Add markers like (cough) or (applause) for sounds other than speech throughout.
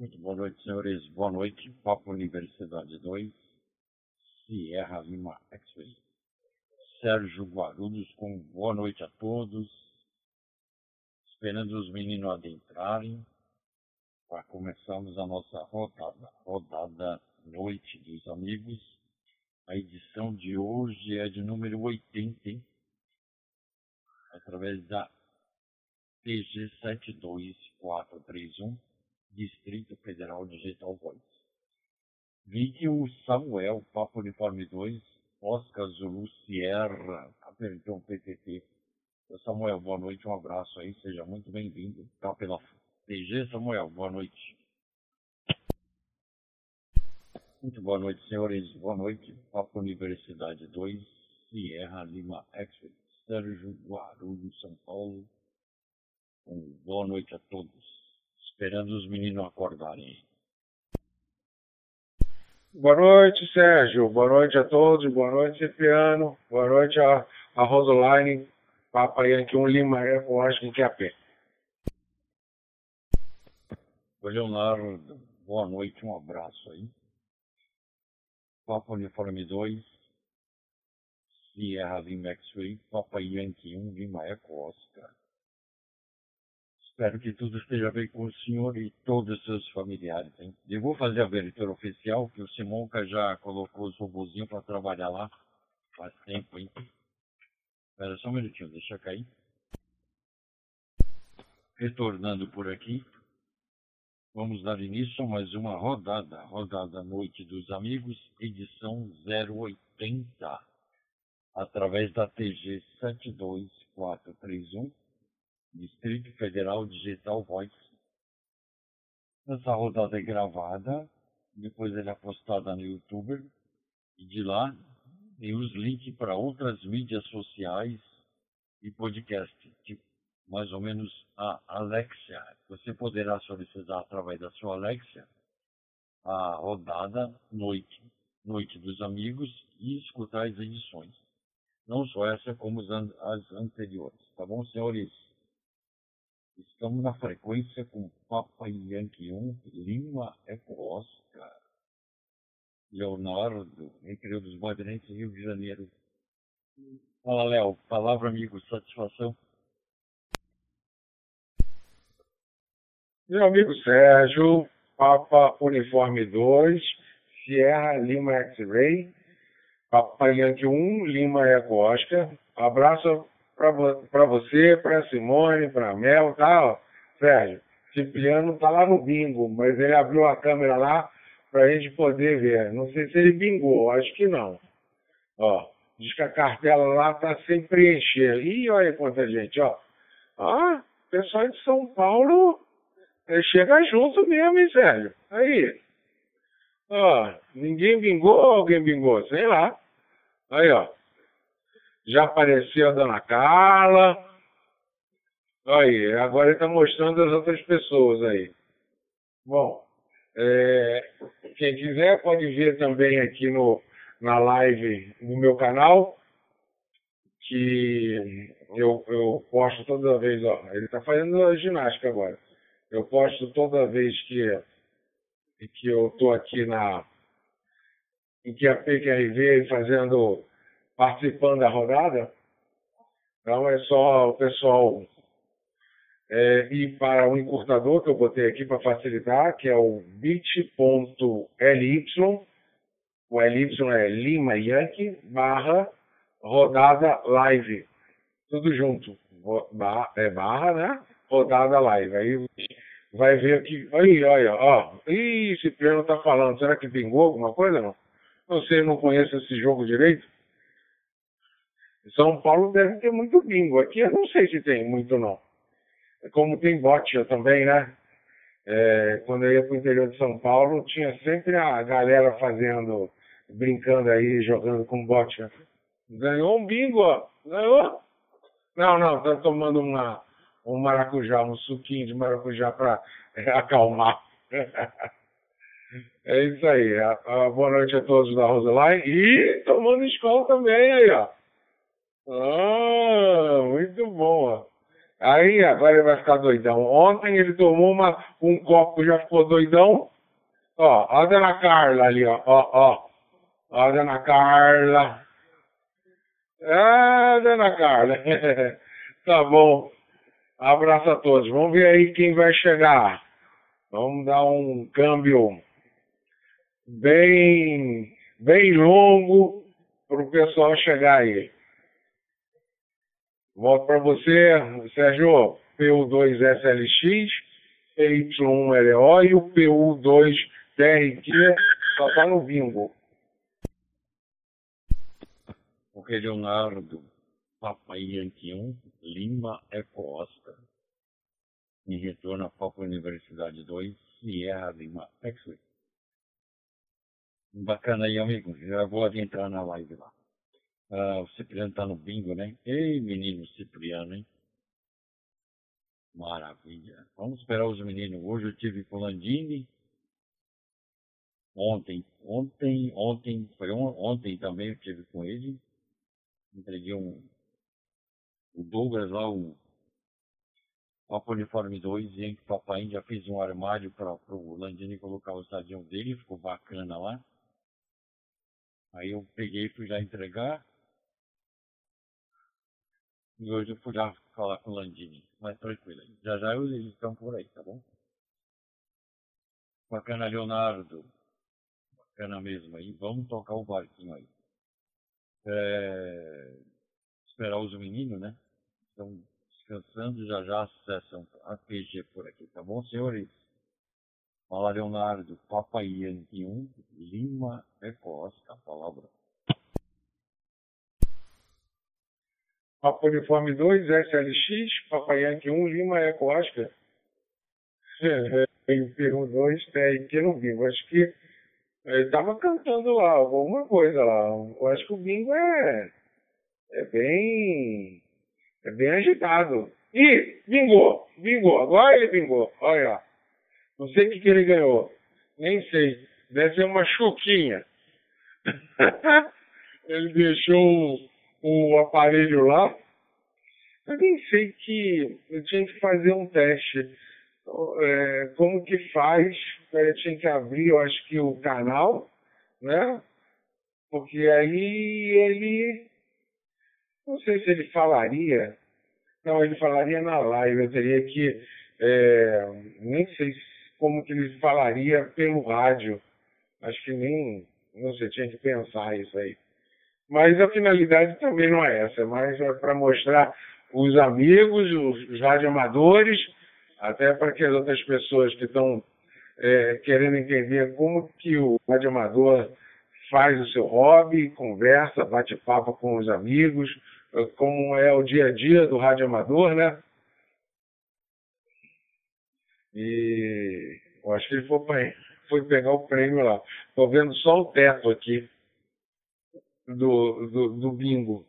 Muito boa noite, senhores. Boa noite. Papo Universidade 2, Sierra Lima X-Ray. Sérgio Guarulhos com boa noite a todos. Esperando os meninos adentrarem para começarmos a nossa rodada. Rodada Noite dos Amigos. A edição de hoje é de número 80, hein? através da TG 72431, Distrito Federal Digital Voice. Vi que o Samuel, Papo Uniforme 2, Oscar Zulu Sierra, um PTT. Samuel, boa noite, um abraço aí, seja muito bem-vindo. Tá pela TG, Samuel, boa noite. Muito boa noite, senhores, boa noite. Papo Universidade 2, Sierra Lima Expert, Sérgio Guarulhos, São Paulo. Um boa noite a todos. Esperando os meninos acordarem. Boa noite, Sérgio. Boa noite a todos. Boa noite, Cipriano. Boa noite a, a Rosaline. Papa Yankee 1 Lima Eco, é a pé. Leonardo, boa noite, um abraço aí. Papa Uniforme 2, Sierra Lima X-Ray, Papa Yankee 1 Lima Eco Oscar. Espero que tudo esteja bem com o senhor e todos os seus familiares. Hein? Eu vou fazer a abertura oficial, que o Simonca já colocou os robozinhos para trabalhar lá faz tempo, hein? Espera só um minutinho, deixa cair. Retornando por aqui, vamos dar início a mais uma rodada, rodada Noite dos Amigos, edição 080, através da TG 72431 Distrito Federal Digital Voice. Essa rodada é gravada, depois ela é postada no YouTube e de lá tem os links para outras mídias sociais e podcast, tipo mais ou menos a Alexia. Você poderá solicitar através da sua Alexia a rodada Noite, Noite dos Amigos e escutar as edições. Não só essa, como as anteriores. Tá bom, senhores? Estamos na frequência com Papa Yankee 1, Lima Eco Oscar, Leonardo, Recreio dos Bandeirantes, Rio de Janeiro. Fala, Léo. Palavra, amigo. Satisfação. Meu amigo Sérgio, Papa Uniforme 2, Sierra Lima X-Ray, Papa Yankee 1, Lima Eco Oscar. Abraço para você, para Simone, para Mel, tá? Ó, Sérgio, Cipriano tá lá no bingo, mas ele abriu a câmera lá para a gente poder ver. Não sei se ele bingou, acho que não. Ó, diz que a cartela lá tá sem preencher. Ih, olha quanta gente, ó. Ah, pessoal de São Paulo chega junto mesmo, hein, Sérgio? Aí. Ó, ninguém bingou ou alguém bingou? Sei lá. Aí, ó. Já apareceu a dona Carla. Aí, agora ele está mostrando as outras pessoas aí. Bom, é, quem quiser pode ver também aqui no, na live do meu canal, que eu, eu posto toda vez, ó, ele está fazendo a ginástica agora. Eu posto toda vez que, que eu estou aqui na em que a PQRV fazendo participando da rodada. Então é só o pessoal é, ir para o encurtador que eu botei aqui para facilitar, que é o bit.ly, o LY é Lima Yankee, barra rodada live. Tudo junto. É barra, né? Rodada live. Aí vai ver aqui. Aí, olha, ó. Ih, esse Cipriano tá falando. Será que pingou alguma coisa não? Você não conhece esse jogo direito? São Paulo deve ter muito bingo. Aqui eu não sei se tem muito não. Como tem bote também, né? É, quando eu ia para o interior de São Paulo, tinha sempre a galera fazendo, brincando aí, jogando com bote. Ganhou um bingo, ó. Ganhou? Não, não, tá tomando uma, um maracujá, um suquinho de maracujá para é, (laughs) acalmar. (laughs) é isso aí. A, a, boa noite a todos da Roseline. E tomando escola também aí, ó. Ah, muito bom. Aí agora ele vai ficar doidão. Ontem ele tomou uma, um copo, já ficou doidão. Ó, a dona Carla ali, ó, ó, ó. Ó dona Carla. Ah, dona Carla. (laughs) tá bom. Abraço a todos. Vamos ver aí quem vai chegar. Vamos dar um câmbio bem, bem longo para o pessoal chegar aí. Volto para você, Sérgio, PU2SLX, PY1LO e o PU2TRQ só está no bingo. Ok, Leonardo, Papai Yankee 1, Lima Eco Oscar. Em retorno a Papa Universidade 2, Sierra Lima X-Ray. Bacana aí, amigo. Já vou adentrar na live lá. Ah, o Cipriano tá no bingo, né? Ei, menino Cipriano, hein? Maravilha. Vamos esperar os meninos. Hoje eu tive com o Landini. Ontem, ontem, ontem, foi on, ontem também eu tive com ele. Entreguei um. O Douglas lá, o Papo Uniforme 2, e que o papai já fez um armário para o Landini colocar o estadião dele, ficou bacana lá. Aí eu peguei e fui lá entregar. E hoje eu fui lá falar com o Landini. Mas tranquilo. Já já eles estão por aí, tá bom? Bacana, Leonardo. Bacana mesmo aí. Vamos tocar o barquinho aí. É... Esperar os meninos, né? Estão descansando. Já já acessam a PG por aqui, tá bom, senhores? Fala, Leonardo. Papai Yankee 1, Lima Eco Oscar. A palavra. Papo Uniforme 2, SLX, Papai Yankee 1, Lima Eco Oscar. Peru 2, tem que no bingo. Acho que ele estava cantando lá, alguma coisa lá. Eu acho que o bingo é, é bem. É bem agitado. Ih, bingou, bingou. Agora ele bingou. Olha lá. Não sei o que, que ele ganhou. Nem sei. Deve ser uma chuquinha. (laughs) ele deixou o, aparelho lá. Eu nem sei que eu tinha que fazer um teste. É, como que faz? Eu tinha que abrir, eu acho que o canal, né? Porque aí ele. Não sei se ele falaria. Não, ele falaria na live. Eu teria que. É, nem sei como que ele falaria pelo rádio. Acho que nem. Não sei, tinha que pensar isso aí. Mas a finalidade também não é essa, mas é para mostrar os amigos, os, radioamadores, até para que as outras pessoas que estão é, querendo entender como que o radioamador faz o seu hobby, conversa, bate papo com os amigos, como é o dia a dia do radioamador, né? E eu acho que ele foi, foi pegar o prêmio lá. Estou vendo só o teto aqui do, do, do bingo.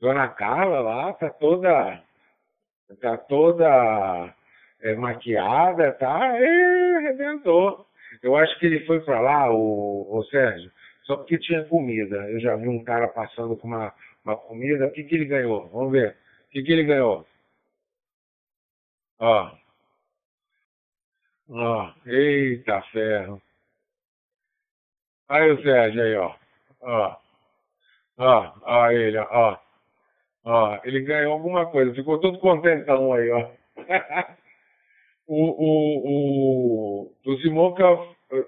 Dona Carla lá tá toda. tá toda é, maquiada, tá? E arrebentou. Eu acho que ele foi para lá, o, o Sérgio, só porque tinha comida. Eu já vi um cara passando com uma, uma comida. O que, que ele ganhou? Vamos ver. O que, que ele ganhou? Ó. Ó. Eita ferro. Aí o Sérgio aí, ó. Ó. Ó, ó ele, ó. Ó, ele ganhou alguma coisa, ficou todo contentão aí, ó. (laughs) o, o, o, o Simonca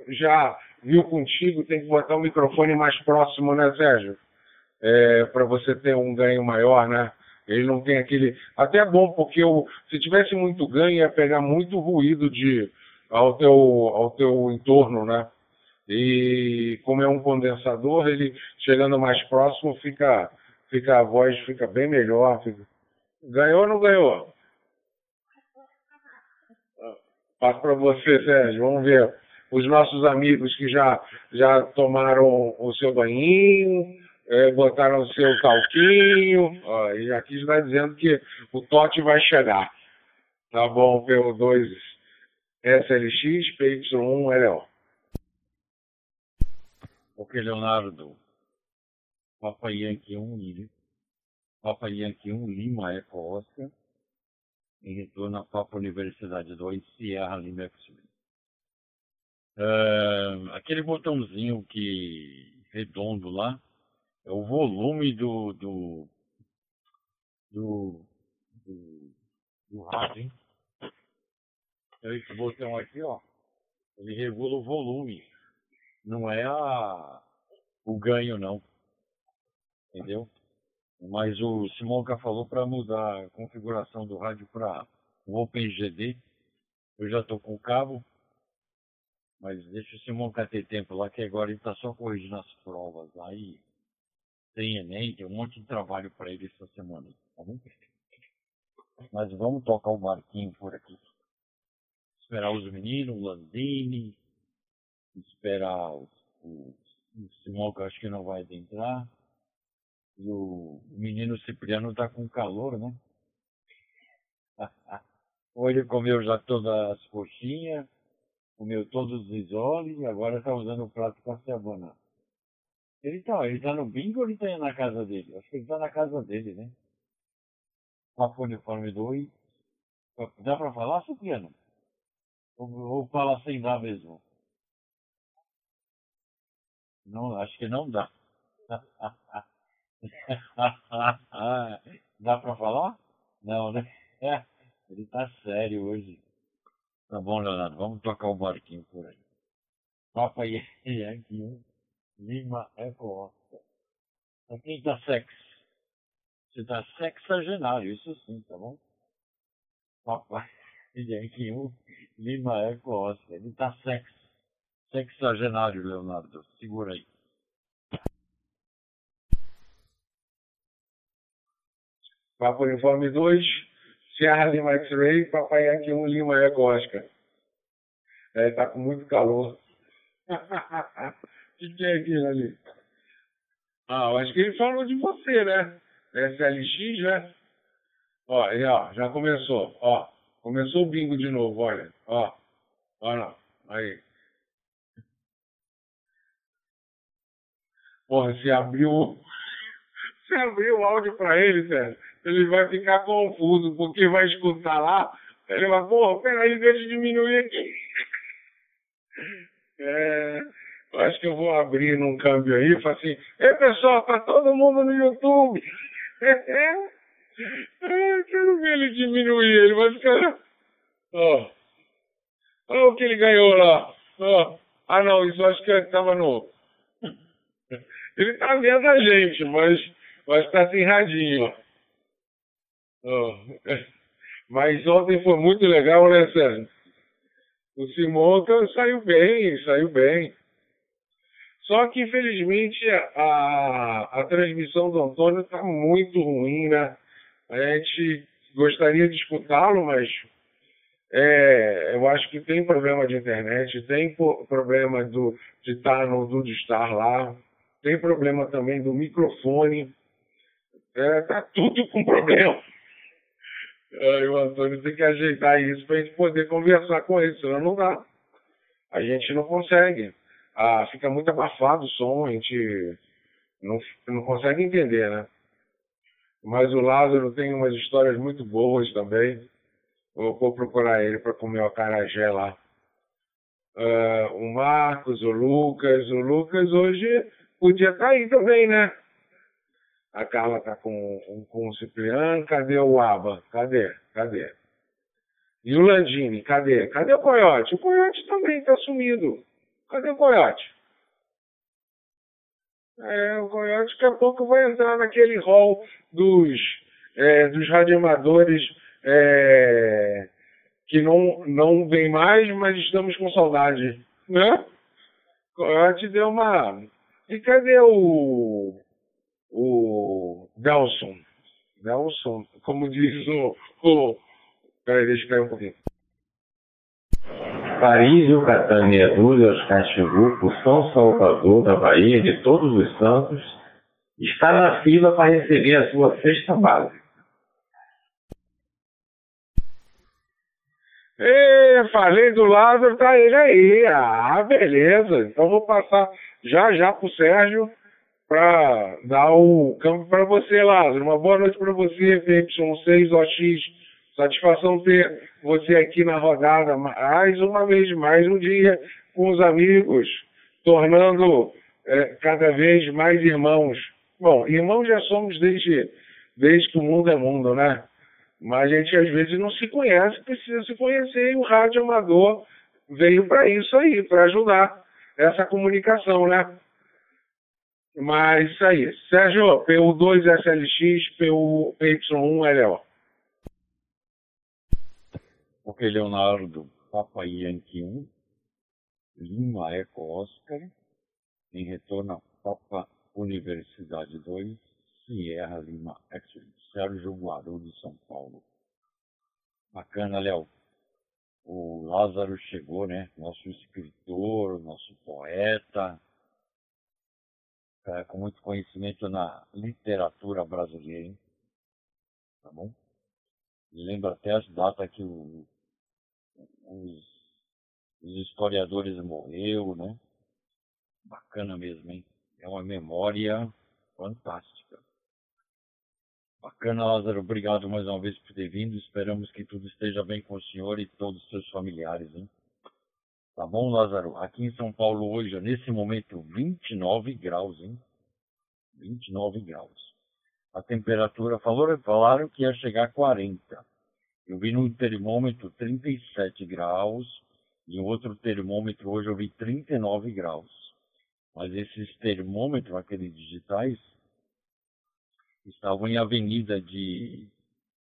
já viu contigo, tem que botar o microfone mais próximo, né, Sérgio? É, para você ter um ganho maior, né? Ele não tem aquele. Até é bom, porque eu, se tivesse muito ganho, ia pegar muito ruído de, ao, teu, ao teu entorno, né? E como é um condensador, ele chegando mais próximo fica, fica a voz fica bem melhor. Fica... Ganhou ou não ganhou? Passo para você, Sérgio. Vamos ver os nossos amigos que já, já tomaram o seu banhinho, é, botaram o seu talquinho. Ó, e aqui está dizendo que o Tote vai chegar. Tá bom, PO2 SLX, PY1 LO. Ok, Leonardo. Papa Yankee 1, Papa Yankee 1, Lima Eco Oscar. em retorno à Papa Universidade 2 Sierra Lima X-Ray. Uh, aquele botãozinho que redondo lá é o volume do do do, do, do rádio, hein? Então esse botão aqui, ó, ele regula o volume, não é a, o ganho não, entendeu? Mas o Simonca falou para mudar a configuração do rádio para o OpenGD. Eu já estou com o cabo, mas deixa o Simonca ter tempo lá, que agora ele está só corrigindo as provas lá e tem Enem, tem um monte de trabalho para ele essa semana. Tá bom? Mas vamos tocar o barquinho por aqui. Esperar os meninos, o Landini, esperar o, o, o Simonca, acho que não vai adentrar. E o menino Cipriano tá com calor, né? (laughs) Ele comeu já todas as coxinhas, comeu todos os isoles e agora tá usando o prato com a cebona. Ele tá, ele tá no bingo ou ele tá na casa dele? Acho que ele tá na casa dele, né? Papo Uniforme 2. Dá pra falar, Cipriano? Ou, ou fala sem dar mesmo? Não, acho que não dá. (laughs) Dá pra falar? Não, né? É, ele tá sério hoje. Tá bom, Leonardo, vamos tocar o barquinho por aí. Papa Yankee 1, Lima Eco Oscar. Pra quem tá sexo? Você tá sexagenário, isso sim, tá bom? Papa Yankee 1, Lima Eco Oscar. Ele tá sexo. Sexagenário, Leonardo. Segura aí. Papa Uniforme 2, Sierra Lima X-Ray, Papai Yankee 1 Lima Eco Oscar. É, tá com muito calor. (laughs) O que, que é aquilo ali? Ah, eu acho que ele falou de você, né? SLX, né? Ó, aí, ó, já começou, ó. Começou o bingo de novo, olha. Ó, ó não. Aí. Porra, se abriu. (laughs) Se abriu o áudio pra ele, velho ele vai ficar confuso, porque vai escutar lá, ele vai, porra, peraí, deixa eu diminuir aqui. (laughs) É, eu acho que eu vou abrir num câmbio aí e falar assim, ei pessoal, tá todo mundo no YouTube. (laughs) É, é, quero ver ele diminuir, ele vai ficar. Ó. Olha o que ele ganhou lá. Ó. Ah não, isso acho que estava no. Ele tá vendo a gente, mas, mas tá assim radinho. Oh. Mas ontem foi muito legal, né, Sérgio? O Simonca saiu bem, saiu bem. Só que, infelizmente, a, a transmissão do Antônio está muito ruim, né? A gente gostaria de escutá-lo, mas é, eu acho que tem problema de internet, tem problema do, de estar no do estar lá, tem problema também do microfone. É, tá tudo com problema. Aí o Antônio tem que ajeitar isso para a gente poder conversar com ele, senão não dá. A gente não consegue. Ah, fica muito abafado o som, a gente não, não consegue entender, né? Mas o Lázaro tem umas histórias muito boas também. Vou procurar ele para comer o acarajé lá. Uh, o Marcos, o Lucas. O Lucas hoje podia estar tá também, né? A Carla tá com, com o Cipriano. Cadê o Aba? Cadê? Cadê? E o Landini, cadê? Cadê o Coyote? O Coyote também tá sumido. Cadê o Coyote? É, o Coyote daqui a pouco vai entrar naquele hall dos, é, dos radioamadores é, que não, não vem mais, mas estamos com saudade. Né? Coyote deu uma. E cadê o o Nelson. Nelson, como diz o. o peraí, deixa eu cair um pouquinho. Paris, Yucatán e Arudas, Caxingupo, São Salvador, da Bahia, de Todos os Santos, está na fila para receber a sua sexta base. Falei do Lázaro, tá ele aí. Ah, beleza. Então vou passar já já pro Sérgio para dar o campo para você, Lázaro. Uma boa noite para você, FY6OX Satisfação ter você aqui na rodada mais uma vez, mais um dia com os amigos, tornando é, cada vez mais irmãos. Bom, irmãos já somos desde, desde que o mundo é mundo, né? Mas a gente às vezes não se conhece, precisa se conhecer e o rádio amador veio para isso aí, para ajudar essa comunicação, né? Mas isso aí. Sérgio, PU2SLX, PY1LO. Ok, Leonardo, Papa Yankee 1, Lima Eco Oscar, em retorno a Papa Universidade 2, Sierra Lima X, Sérgio Guarulhos, São Paulo. Bacana, Léo. O Lázaro chegou, né? Nosso escritor, nosso poeta, é, com muito conhecimento na literatura brasileira, hein? tá bom? Lembra até as datas que o, os, os historiadores morreu, né? Bacana mesmo, hein? É uma memória fantástica. Bacana, Lázaro. Obrigado mais uma vez por ter vindo. Esperamos que tudo esteja bem com o senhor e todos os seus familiares, hein? Tá bom, Lázaro? Aqui em São Paulo hoje, nesse momento, 29 graus, hein? 29 graus. A temperatura, falou, falaram que ia chegar a 40. Eu vi no termômetro 37 graus e outro termômetro hoje eu vi 39 graus. Mas esses termômetros, aqueles digitais, estavam em avenida de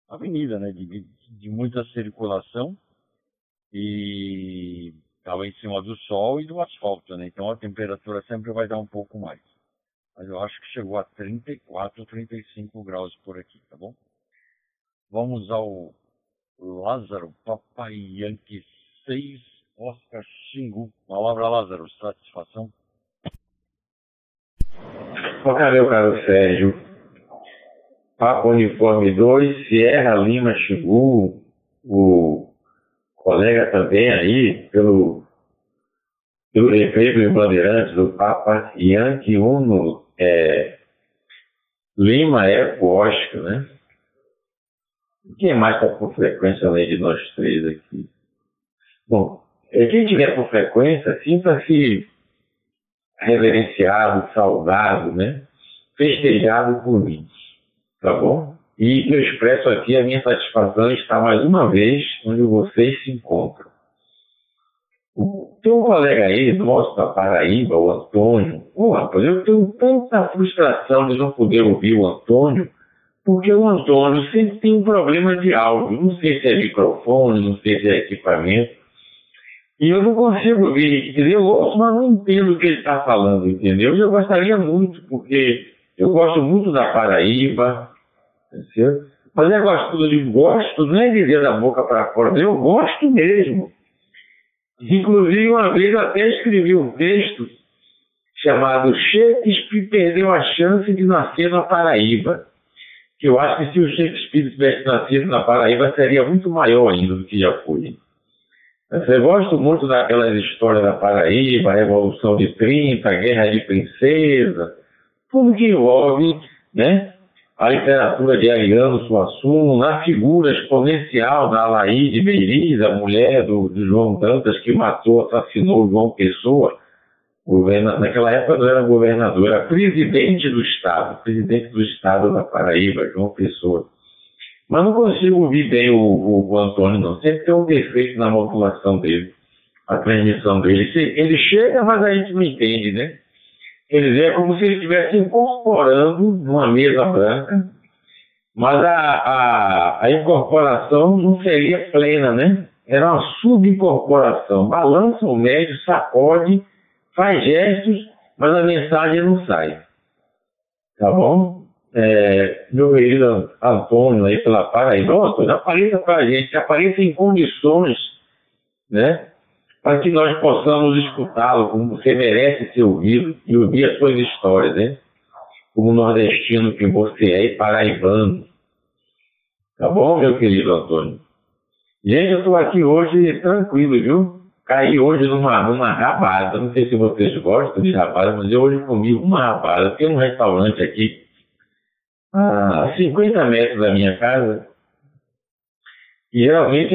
avenida, né, de, de muita circulação e estava em cima do sol e do asfalto, né? Então a temperatura sempre vai dar um pouco mais. Mas eu acho que chegou a 34, 35 graus por aqui, tá bom? Vamos ao Lázaro, Papai Yankee 6, Oscar Xingu. Palavra Lázaro, satisfação? Olá, meu caro Sérgio. Papa Uniforme 2, Sierra Lima Xingu, o colega também aí, pelo, efeito Bandeirantes, do Papa Yankee Uno é, Lima Eco Oscar, né? Quem mais está por frequência além de nós três aqui? Bom, é, quem tiver por frequência, sinta-se reverenciado, saudado, né? Festejado por mim, tá bom? E eu expresso aqui a minha satisfação em estar mais uma vez onde vocês se encontram. Tem um colega aí, nosso da Paraíba, o Antônio. Pô, rapaz, eu tenho tanta frustração de não poder ouvir o Antônio, porque o Antônio sempre tem um problema de áudio. Não sei se é microfone, não sei se é equipamento. E eu não consigo ouvir, entendeu? Eu ouço, mas não entendo o que ele está falando, entendeu? Eu gostaria muito, porque eu gosto muito da Paraíba, Mas eu gosto de gosto, não é dizer da boca para fora, eu gosto mesmo. Inclusive, uma vez até escrevi um texto chamado Shakespeare perdeu a chance de nascer na Paraíba. Que eu acho que se o Shakespeare tivesse nascido na Paraíba seria muito maior ainda do que já foi. Eu gosto muito daquelas histórias da Paraíba, a Revolução de 30, a Guerra de Princesa, tudo que envolve né, a literatura de Ariano Suassuna, na figura exponencial da Alaide Beiriz, a mulher do, do, João Dantas, que matou, assassinou João Pessoa. Governa, naquela época não era governador, era presidente do Estado, presidente do Estado da Paraíba, João Pessoa. Mas não consigo ouvir bem o, o, o Antônio, não. Sempre tem um defeito na modulação dele, a transmissão dele. Ele chega, mas a gente não entende, né? Dizer, é como se ele estivesse incorporando numa mesa branca, mas a, a, a incorporação não seria plena, né? Era uma subincorporação. Balança o médio, sacode, faz gestos, mas a mensagem não sai. Tá bom? É, meu querido Antônio aí pela Paraíba, Antônio, apareça para a gente, apareça em condições, né? Para que nós possamos escutá-lo como você merece ser ouvido e ouvir as suas histórias, né? Como nordestino que você é e paraibano. Tá bom, meu querido Antônio? Gente, eu estou aqui hoje tranquilo, viu? Caí hoje numa, numa rabada. Não sei se vocês gostam de rabada, mas eu hoje comi uma rabada. Tem um restaurante aqui, a 50 metros da minha casa, geralmente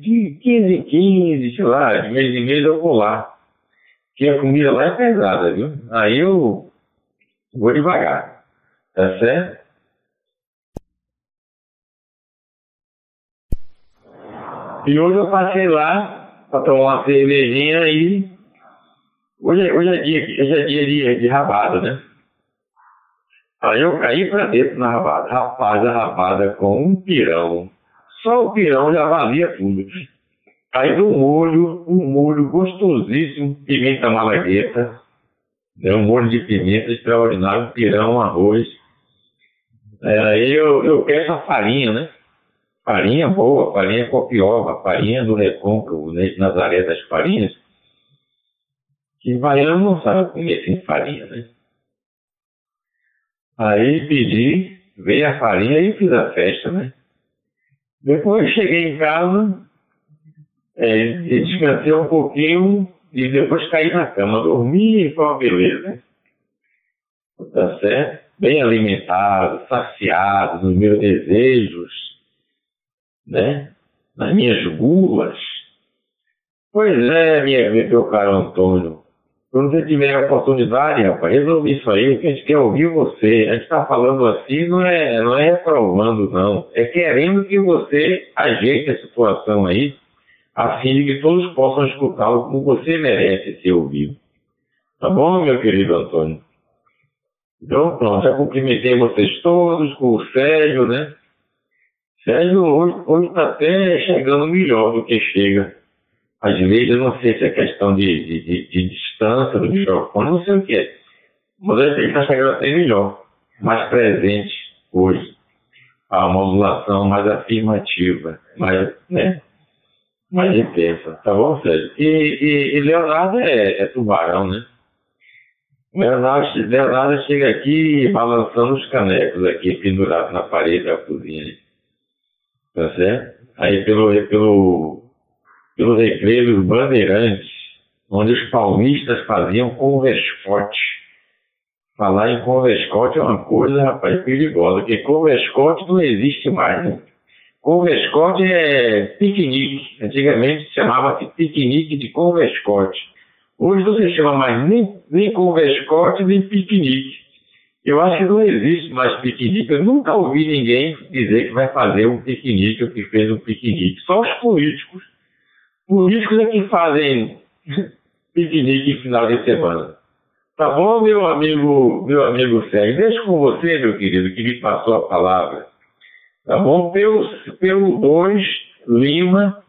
de 15 em 15, sei lá, de mês em mês eu vou lá. Porque a comida lá é pesada, viu? Aí eu vou devagar. Tá certo? E hoje eu passei lá para tomar uma cervejinha e hoje, é, hoje, é, dia, hoje é dia de, de rabada, né? Aí eu caí pra dentro na rabada. Rapaz, a rabada com um pirão. Só o pirão já valia tudo. Aí do molho, um molho gostosíssimo, pimenta malagueta. Né, um molho de pimenta extraordinário, um pirão, um arroz. É, aí eu, eu quero essa farinha, né? Farinha boa, farinha copiosa, farinha do Recôncavo, né? Nazaré das Farinhas. Que baiano não sabe comer sem farinha, né? Aí pedi, veio a farinha e fiz a festa, né? Depois cheguei em casa, é, descansei um pouquinho e depois caí na cama, dormi e foi uma beleza. Tá certo? Bem alimentado, saciado nos meus desejos, né? Nas minhas gulas. Pois é, minha, meu caro Antônio. Quando você tiver a oportunidade, rapaz, resolve isso aí, que a gente quer ouvir você. A gente está falando assim, não é, não é reprovando, não. É querendo que você ajeite a situação aí, a fim de que todos possam escutá-lo como você merece ser ouvido. Tá bom, meu querido Antônio? Então, pronto, já cumprimentei vocês todos, com o Sérgio, né? Sérgio hoje está até chegando melhor do que chega às vezes, não sei se é questão de, de, de, distância do microfone, não sei o que é. Mas ele está chegando até melhor, mais presente hoje. A modulação mais afirmativa, mais, né? mais intensa, tá bom, Sérgio? E, e, e Leonardo é, é, tubarão, né? Leonardo, Leonardo chega aqui balançando os canecos aqui, pendurados na parede da cozinha. Tá certo? Aí pelo, pelo pelos recreios bandeirantes, onde os palmistas faziam converscote. Falar em converscote é uma coisa, rapaz, perigosa, porque converscote não existe mais. Né? Converscote é piquenique. Antigamente chamava-se piquenique de converscote. Hoje não se chama mais nem, nem converscote, nem piquenique. Eu acho que não existe mais piquenique. Eu nunca ouvi ninguém dizer que vai fazer um piquenique ou que fez um piquenique. Só os políticos políticos é que fazem piquenique final de semana. Tá bom, meu amigo, meu amigo Sérgio? Deixa com você, meu querido, que me passou a palavra. Tá bom? Pelo, pelo 2, Lima,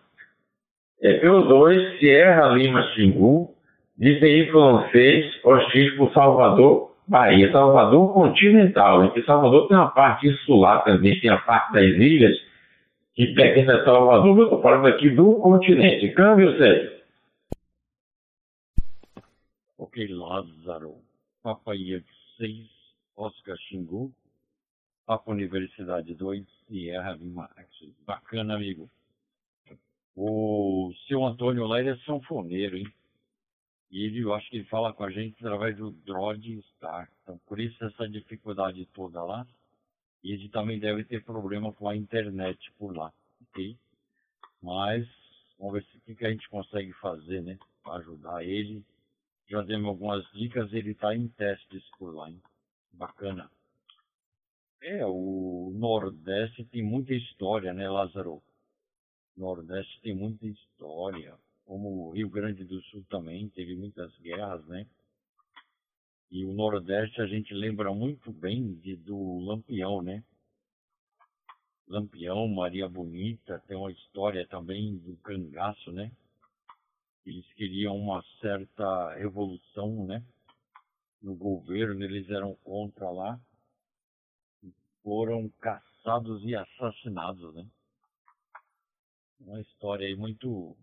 é, pelo 2, Sierra Lima Xingu, de Y6, X por Salvador, Bahia. Salvador continental, né? Porque Salvador tem uma parte insular também, tem a parte das ilhas, que pequena Salvador, eu estou falando aqui do continente. Câmbio, Sérgio. Ok, Lázaro. Papa Yankee 6, Oscar Xingu. Papa Universidade 2, Sierra Lima. Bacana, amigo. O seu Antônio ele é sanfoneiro, hein? E ele, eu acho que ele fala com a gente através do Droid Star. Então, por isso essa dificuldade toda lá. E ele também deve ter problema com a internet por lá, ok? Mas vamos ver o que, que a gente consegue fazer, né? Para ajudar ele. Já demos algumas dicas, ele está em testes por lá, hein? Bacana. É, o Nordeste tem muita história, né, Lázaro? Nordeste tem muita história. Como o Rio Grande do Sul também teve muitas guerras, né? E o Nordeste a gente lembra muito bem de, do Lampião, né? Lampião, Maria Bonita, tem uma história também do cangaço, né? Eles queriam uma certa revolução, né? No governo, eles eram contra lá. Foram caçados e assassinados, né? Uma história aí muito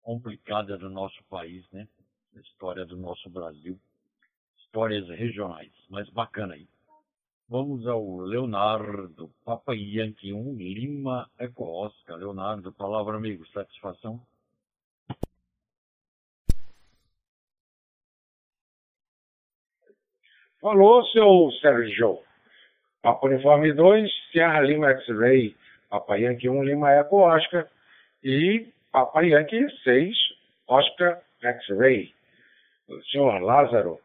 complicada do nosso país, né? A história do nosso Brasil histórias regionais, mas bacana aí. Vamos ao Leonardo, Papa Yankee 1, Lima Eco Oscar. Leonardo, palavra amigo, satisfação? Falou, seu Sérgio. Papa Uniforme 2, Sierra Lima X-Ray, Papa Yankee 1, Lima Eco Oscar e Papa Yankee 6, Oscar X-Ray. Senhor Lázaro,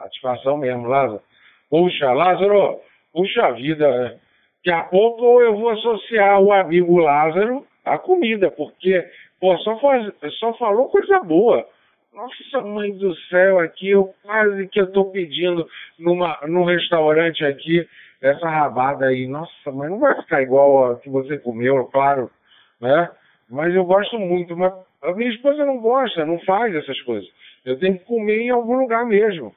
satisfação mesmo, Lázaro. Puxa, Lázaro, puxa vida, daqui a pouco eu vou associar o amigo Lázaro à comida, porque pô, só, faz, só falou coisa boa. Nossa mãe do céu, aqui eu quase que eu tô pedindo numa, num restaurante aqui essa rabada aí. Nossa, mas não vai ficar igual a que você comeu, claro, né? Mas eu gosto muito, mas a minha esposa não gosta, não faz essas coisas. Eu tenho que comer em algum lugar mesmo.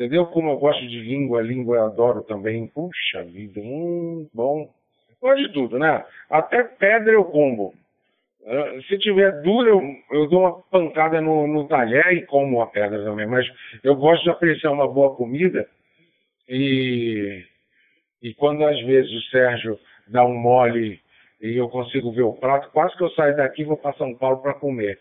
Entendeu? Como eu gosto de língua, língua eu adoro também. Puxa vida, hum, bom. Gosto de tudo, né? Até pedra eu combo. Uh, se tiver dura, eu, eu, dou uma pancada no, no talher e como a pedra também. Mas eu gosto de apreciar uma boa comida. E, e quando às vezes o Sérgio dá um mole e eu consigo ver o prato, quase que eu saio daqui e vou para São Paulo para comer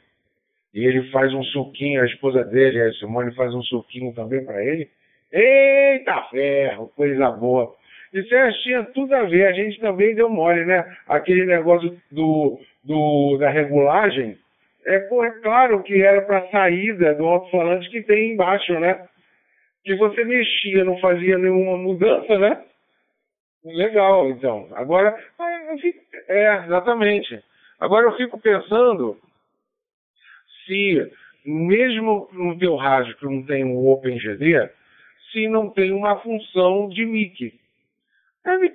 e ele faz um suquinho, a esposa dele, a Simone, faz um suquinho também para ele. Eita ferro, coisa boa. Isso tinha tudo a ver, a gente também deu mole, né? Aquele negócio do, do, da regulagem, é, é claro que era para saída do alto-falante que tem embaixo, né? Que você mexia, não fazia nenhuma mudança, né? Legal, então. Agora, é, exatamente. Agora eu fico pensando se, mesmo no teu rádio que não tem o OpenGD, se não tem uma função de mic.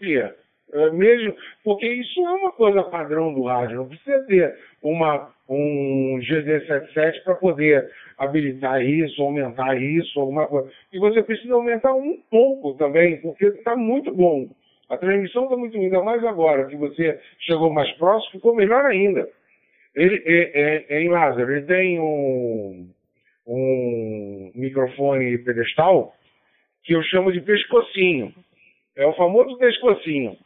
Ter. É mesmo, porque isso é uma coisa padrão do rádio, não precisa ter uma, um GD77 para poder habilitar isso, aumentar isso, alguma coisa. E você precisa aumentar um pouco também, porque está muito bom. A transmissão está muito ainda mais agora que você chegou mais próximo, ficou melhor ainda. Ele, é, é, é, em Lázaro, ele tem um, um microfone pedestal que eu chamo de pescocinho. É o famoso pescocinho.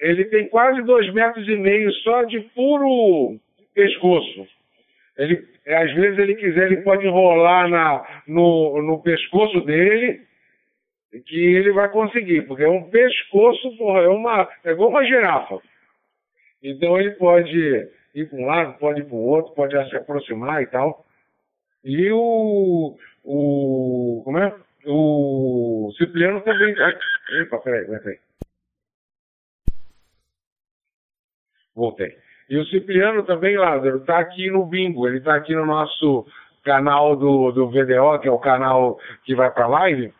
Ele tem quase dois metros e meio só de puro pescoço. Ele, às vezes ele quiser, ele pode enrolar na, no, no pescoço dele que ele vai conseguir, porque é um pescoço, porra, é uma, é igual uma girafa. Então ele pode ir para um lado, pode ir para o outro, pode se aproximar e tal. E o. o como é? O Cipriano também. Epa, peraí, peraí. Voltei. E o Cipriano também, Lázaro, está aqui no Bingo, ele está aqui no nosso canal do, do VDO, que é o canal que vai para live.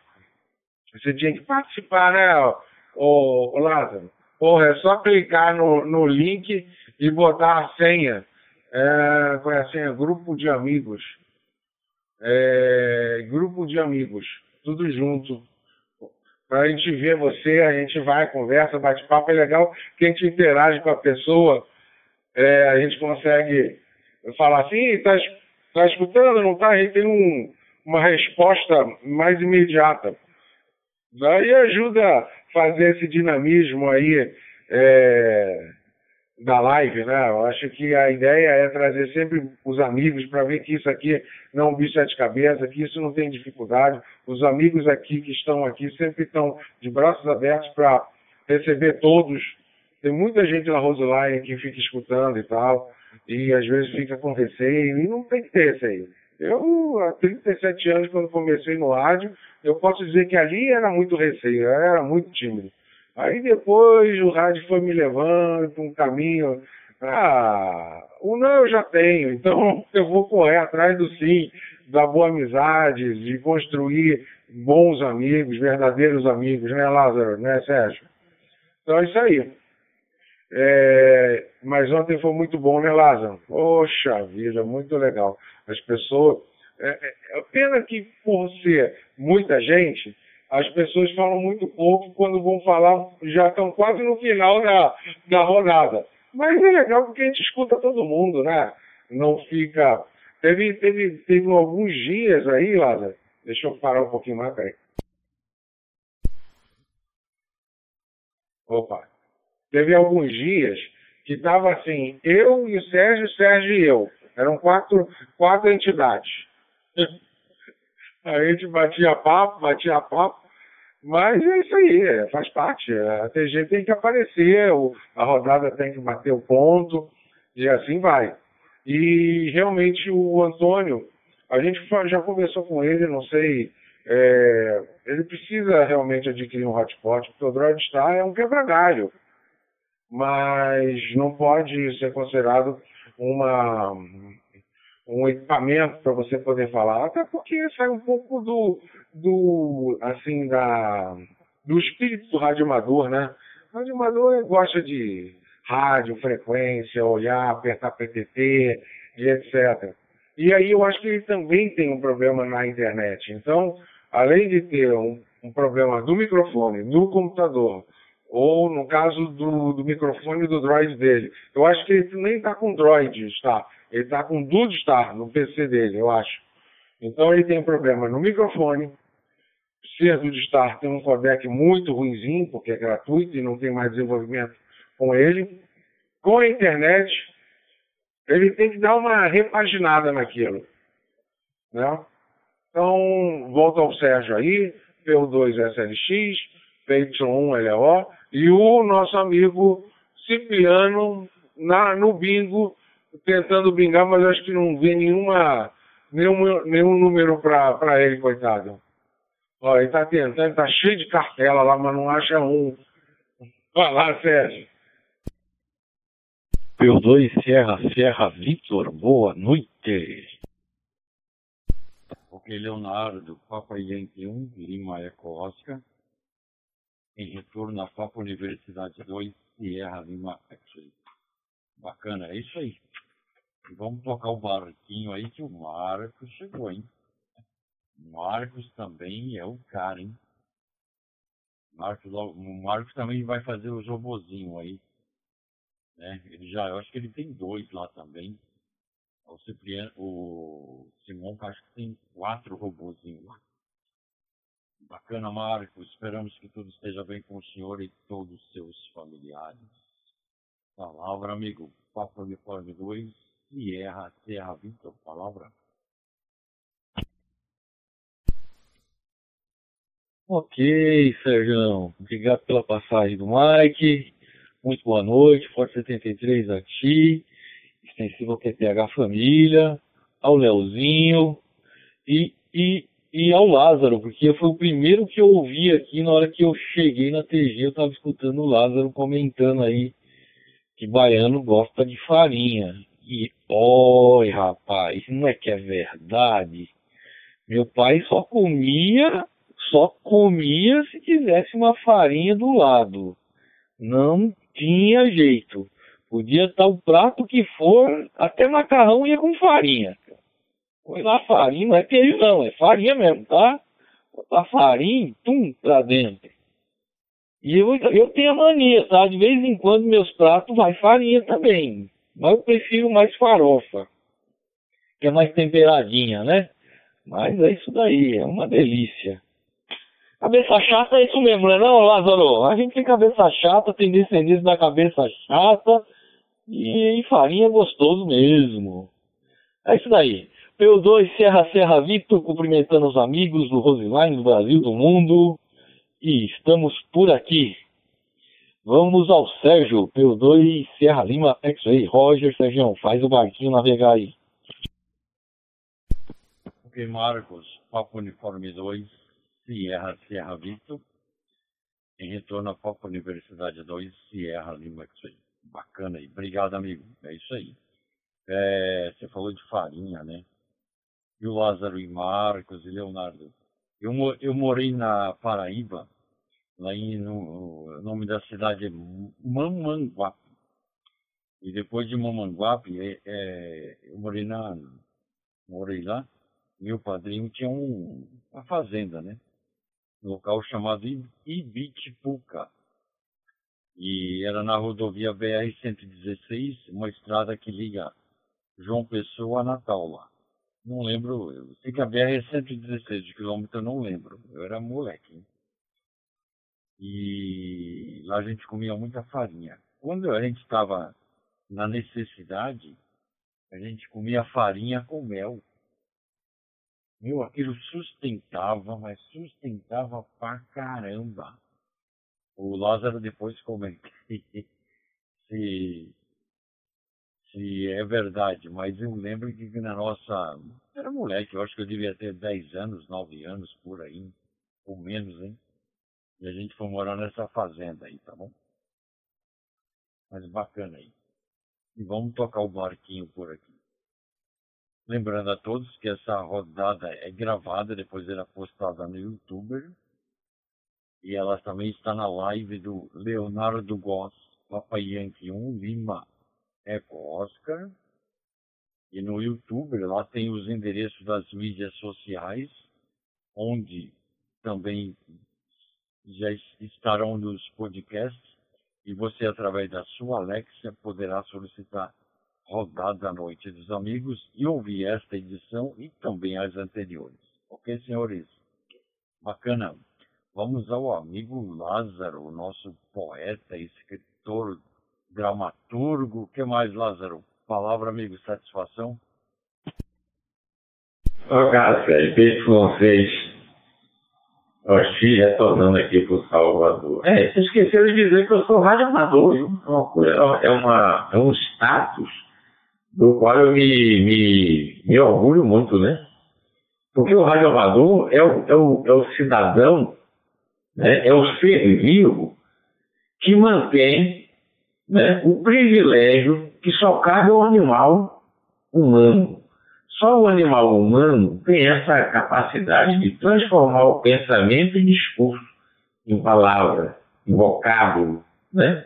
Você tinha que participar, né, o, o Lázaro? Porra, é só clicar no, no link e botar a senha. É, é a senha? Grupo de amigos. É, grupo de amigos. Tudo junto. Para a gente ver você, a gente vai, conversa, bate papo, é legal que a gente interage com a pessoa. É, a gente consegue falar assim, tá, tá escutando, não tá? A gente tem um, uma resposta mais imediata. Daí ajuda a fazer esse dinamismo aí. É, da live, né? Eu acho que a ideia é trazer sempre os amigos para ver que isso aqui não é um bicho de cabeça, que isso não tem dificuldade. Os amigos aqui que estão aqui sempre estão de braços abertos para receber todos. Tem muita gente na Roseline que fica escutando e tal, e às vezes fica com receio, e não tem que ter receio. Eu, há 37 anos, quando comecei no rádio, eu posso dizer que ali era muito receio, era muito tímido. Aí depois o rádio foi me levando para um caminho. Ah, o não eu já tenho, então (laughs) eu vou correr atrás do sim, da boa amizade, de construir bons amigos, verdadeiros amigos, né, Lázaro? Né, Sérgio? Então é isso aí. É, mas ontem foi muito bom, né, Lázaro? Poxa vida, muito legal. As pessoas. É, é, é pena que por ser muita gente, as pessoas falam muito pouco, quando vão falar, já estão quase no final da, da rodada. Mas é legal porque a gente escuta todo mundo, né? Não fica. Teve, teve, teve alguns dias aí, Lázaro. Deixa eu parar um pouquinho mais, peraí. Opa. Teve alguns dias que estava assim, eu e o Sérgio, Sérgio e eu. Eram quatro, quatro entidades. (laughs) A gente batia papo, batia papo. Mas é isso aí, é, faz parte. A TG tem que aparecer, a rodada tem que bater o ponto, e assim vai. E realmente o Antônio, a gente já conversou com ele, não sei, é, ele precisa realmente adquirir um hotspot, porque o Droid Star é um quebra-galho, mas não pode ser considerado uma, um equipamento para você poder falar, até porque sai um pouco do, do assim, da, do espírito do radioamador, né? O radioamador gosta de rádio, frequência, olhar, apertar PTT e etc. E aí eu acho que ele também tem um problema na internet. Então, além de ter um, um problema do microfone, do computador, ou no caso do, do microfone do Droid dele, eu acho que ele nem está com Droid, está. Ele está com Dude Star no PC dele, eu acho. Então ele tem um problema no microfone. Ser Dude Star tem um codec muito ruimzinho, porque é gratuito e não tem mais desenvolvimento com ele. Com a internet, ele tem que dar uma repaginada naquilo. Né? Então, volta ao Sérgio aí, PO2 SLX, PY1 LO, e o nosso amigo Cipriano na, no bingo, tentando bingar, mas acho que não vê nenhuma, nenhum, nenhum número para ele, coitado. Ó, ele está tentando, está cheio de cartela lá, mas não acha um. Vai lá, Sérgio. PO2 Sierra Sierra Victor, boa noite. Ok, Leonardo, Papa Yankee 1, Lima Eco Oscar. Em retorno à Papa Universidade 2, Sierra Lima X-Ray. Bacana, é isso aí. Vamos tocar o barquinho aí que o Marcos chegou, hein? Marcos também é o cara, hein? Marcos, o Marcos também vai fazer o robozinho aí. Né? Ele já, eu acho que ele tem dois lá também. O, Cipriano, o Simão acho que tem quatro robôzinhos lá. Bacana, Marcos. Esperamos que tudo esteja bem com o senhor e todos os seus familiares. Palavra, amigo. Papa Uniforme 2, Sierra, Serra Vitor. Palavra. Ok, Sérgio. Obrigado pela passagem do Mike. Muito boa noite, Forte 73 aqui, extensível TPH Família, ao Leozinho e, e, e ao Lázaro, porque foi o primeiro que eu ouvi aqui na hora que eu cheguei na TG, eu estava escutando o Lázaro comentando aí que baiano gosta de farinha. E, oi rapaz, não é que é verdade? Meu pai só comia, só comia se tivesse uma farinha do lado. Não tinha jeito. Podia estar o prato que for, até macarrão ia com farinha. Põe lá farinha, não é queijo não, é farinha mesmo, tá? Botar farinha, tum, pra dentro. E eu, eu tenho a mania, tá? De vez em quando meus pratos vai farinha também. Mas eu prefiro mais farofa. Que é mais temperadinha, né? Mas é isso daí, é uma delícia. Cabeça chata é isso mesmo, não é não, Lázaro? A gente tem cabeça chata, tem descendência da cabeça chata e farinha é gostoso mesmo. É isso daí. PO2 Serra Serra Vitor, cumprimentando os amigos do Roseline, do Brasil, do mundo. E estamos por aqui. Vamos ao Sérgio, PO2 Serra Lima X-Ray. Roger, Sérgio, faz o barquinho navegar aí. Ok, Marcos, Papo Uniforme 2, Sierra Sierra Vitor, em retorno à Copa Universidade 2, Sierra Lima. Bacana aí. Obrigado, amigo. É isso aí. É, você falou de farinha, né? E o Lázaro e Marcos e Leonardo. Eu, eu morei na Paraíba, em, no, o nome da cidade é Mamanguape. E depois de Mamanguape, é, é, eu morei na. Morei lá. Meu padrinho tinha um, uma fazenda, né? local chamado Ibitipuca. E era na rodovia BR-116, uma estrada que liga João Pessoa a Natal lá. Não lembro, eu sei que a BR é 116 de quilômetro, eu não lembro. Eu era moleque. Hein? E lá a gente comia muita farinha. Quando a gente estava na necessidade, a gente comia farinha com mel. Meu, aquilo sustentava, mas sustentava pra caramba. O Lázaro depois comenta (laughs) se, se é verdade, mas eu lembro que na nossa. Era moleque, eu acho que eu devia ter 10 anos, 9 anos por aí, ou menos, hein? E a gente foi morar nessa fazenda aí, tá bom? Mas bacana aí. E vamos tocar o barquinho por aqui. Lembrando a todos que essa rodada é gravada, depois ela é postada no YouTube. E ela também está na live do Leonardo Goss, Papai Yankee 1, Lima Eco Oscar. E no YouTube, lá tem os endereços das mídias sociais, onde também já estarão nos podcasts. E você, através da sua Alexa, poderá solicitar rodada à noite dos amigos e ouvir esta edição e também as anteriores. Ok, senhores? Bacana. Vamos ao amigo Lázaro, nosso poeta, escritor, dramaturgo. O que mais, Lázaro? Palavra, amigo, satisfação? Cara, beijo com vocês. Estive retornando aqui para o Salvador. É, vocês esqueceram de dizer que eu sou rádio amador, viu? É, uma coisa, é, uma, é um status do qual eu me, me, me orgulho muito, né? Porque o rádio amador é o, é o, é o cidadão né, é o ser vivo que mantém né, o privilégio que só cabe ao animal humano. Só o animal humano tem essa capacidade de transformar o pensamento em discurso, em palavra, em vocábulo. Né?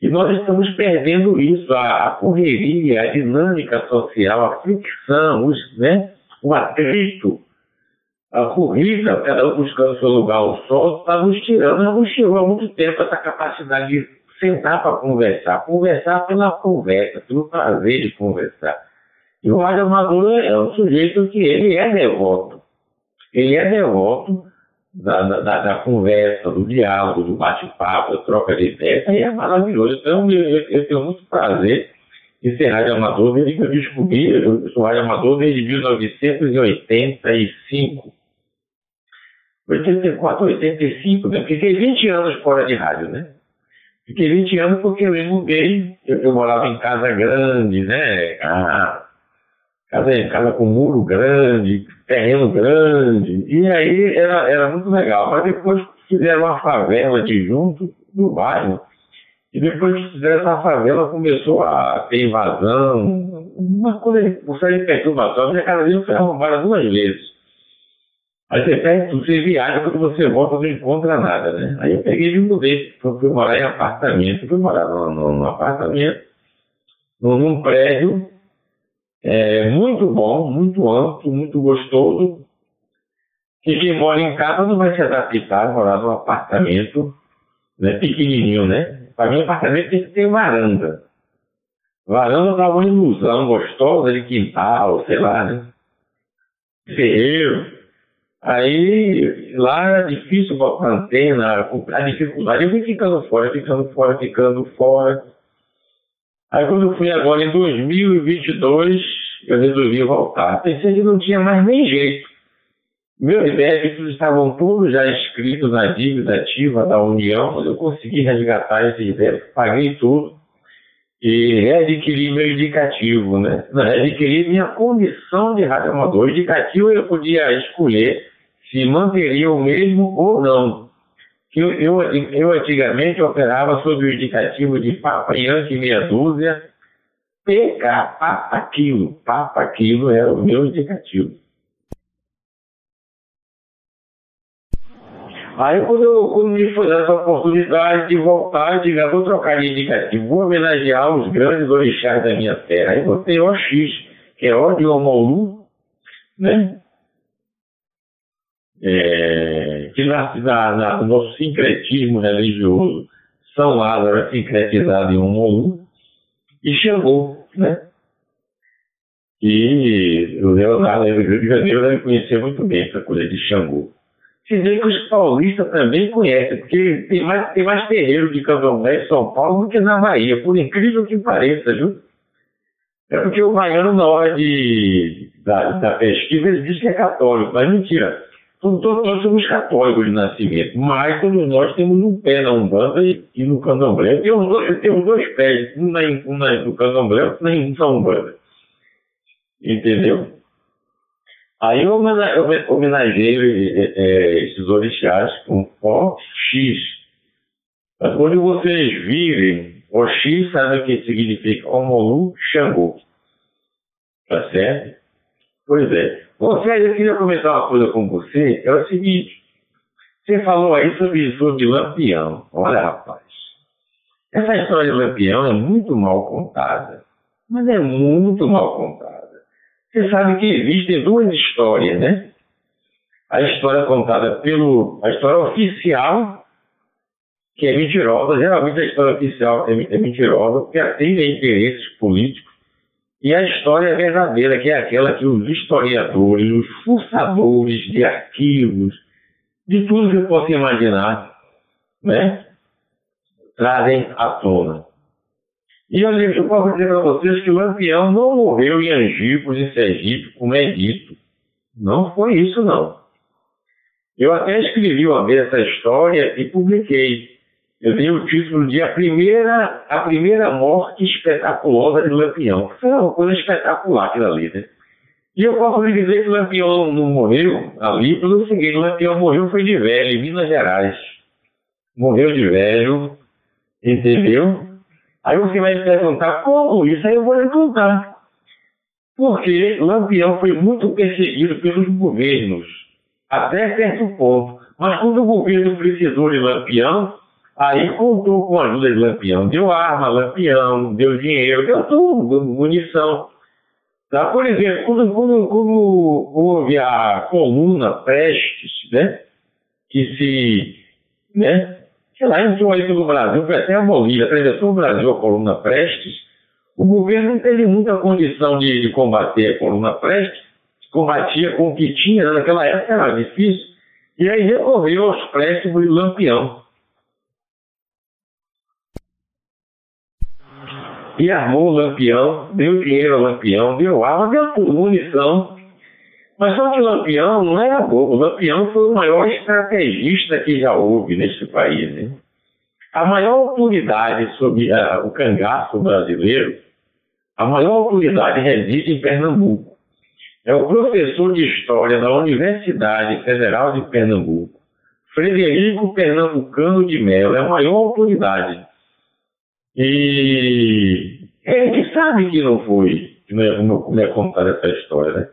E nós estamos perdendo isso, a, correria, a dinâmica social, a fricção, os, né, o atrito a corrida, cada um buscando seu lugar ao sol, está nos tirando, nos tirou há muito tempo essa capacidade de sentar para conversar. Conversar pela conversa, pelo prazer de conversar. E o Rádio Maduro é um sujeito que ele é devoto. Ele é devoto da, da, da conversa, do diálogo, do bate-papo, da troca de ideias. E é maravilhoso. Então, eu, eu tenho muito prazer em ser rádio amador desde que eu descobri. Eu sou rádio amador desde 1985. 84, 85, né? Fiquei 20 anos fora de rádio, né? Fiquei 20 anos porque eu me mudei, eu, eu morava em casa grande, né? Ah, casa, casa com muro grande, terreno grande, e aí era, era muito legal. Mas depois fizeram uma favela de junto do bairro, e depois fizeram essa favela começou a ter invasão, uma coisa, uma série de perturbações, a casa dele foi arrumada duas vezes. Aí você pega, você viaja, quando você volta, não encontra nada, né? Aí eu peguei e mudei, fui morar em apartamento, fui morar num, apartamento, num prédio é, muito bom, muito amplo, muito gostoso. E quem mora em casa não vai se adaptar a morar num apartamento né, pequenininho, né? Para mim, apartamento tem que ter varanda. Varanda dá uma ilusão gostosa de quintal, sei lá, né? Ferreiro. Aí lá é difícil botar antena, a dificuldade. Eu fui ficando fora, ficando fora, ficando fora. Aí quando fui agora em 2022, eu resolvi voltar. Pensei que não tinha mais nem jeito. Meus débitos estavam todos já inscritos na dívida ativa da União, mas eu consegui resgatar esses débitos, paguei tudo e readquiri meu indicativo, né? Readquiri minha condição de radioamador. O indicativo eu podia escolher se manteria o mesmo ou não. Eu, eu, eu antigamente operava sob o indicativo de Papa Yankee meia dúzia, PK, Papa Quilo. Papa Quilo era o meu indicativo. Aí quando, eu, quando me foi essa oportunidade de voltar, digo, ah, vou trocar de indicativo, vou homenagear os grandes orixás da minha terra. Aí botei o X, que é o de Omolu, né? É, que na, na, na, no sincretismo religioso, São Lázaro é sincretizado em Omolu, e chegou, né? E o Leonardo Janeiro deve conhecer muito bem essa coisa de Xangô. Se vê que os paulistas também conhecem, porque tem mais, tem mais terreiro de candomblé em São Paulo do que na Bahia, por incrível que pareça, viu? É porque o baiano, na hora de da, da pesquisa, ele diz que é católico, mas mentira. Todos nós somos católicos de nascimento, mas todos nós temos um pé na Umbanda e, e no Candomblé. Eu, eu tenho dois pés, um, na, um na, no Candomblé e outro na Umbanda. Entendeu? Aí eu homenageei é, esses orixás com O X. Mas quando vocês virem, o X sabe o que significa Omolu Xangô. Tá certo? Pois é. Você, eu queria comentar uma coisa com você. É o seguinte. Você falou aí sobre, sobre Lampião. Olha, rapaz. Essa história de Lampião é muito mal contada. Mas é muito mal contada. Você sabe que existem duas histórias, né? A história contada pelo. a história oficial, que é mentirosa, geralmente a história oficial é, é mentirosa, porque atende a interesses políticos, e a história verdadeira, que é aquela que os historiadores, os fuçadores de arquivos, de tudo que eu posso imaginar, né? trazem à tona. E eu, eu posso dizer para vocês que o Lampião não morreu em Angicos, em Sergipe, como é dito. Não foi isso, não. Eu até escrevi uma vez essa história e publiquei. Eu tenho o título de A Primeira, a primeira Morte Espetaculosa de Lampião. Foi uma coisa espetacular aquilo ali, né? E eu posso lhe dizer que Lampião não morreu ali pelo seguinte, Lampião morreu foi de velho, em Minas Gerais. Morreu de velho, entendeu? Aí você vai me perguntar como isso, aí eu vou lhe contar. Porque Lampião foi muito perseguido pelos governos, até certo ponto. Mas quando o governo precisou de Lampião, aí com a ajuda de Lampião. Deu arma, Lampião, deu dinheiro, deu tudo, munição. Tá? Por exemplo, quando, quando, quando houve a coluna Prestes, né? Que se né, sei lá, entrou aí pelo Brasil, foi até a Bolívia, atravessou o Brasil a coluna Prestes, o governo não teve muita condição de, de combater a coluna Prestes, combatia com o que tinha, né? naquela época era difícil, e aí recorreu aos préstimos de Lampião. E armou o Lampião, deu dinheiro ao Lampião, deu arma, deu munição, mas só que o Lampião não era bobo. O Lampião foi o maior estrategista que já houve nesse país. Né? A maior autoridade sobre uh, o cangaço brasileiro, a maior autoridade reside em Pernambuco. É o professor de História da Universidade Federal de Pernambuco, Frederico Pernambucano de Mello, é a maior autoridade. E ele sabe que não foi, como é, é contada essa história, né?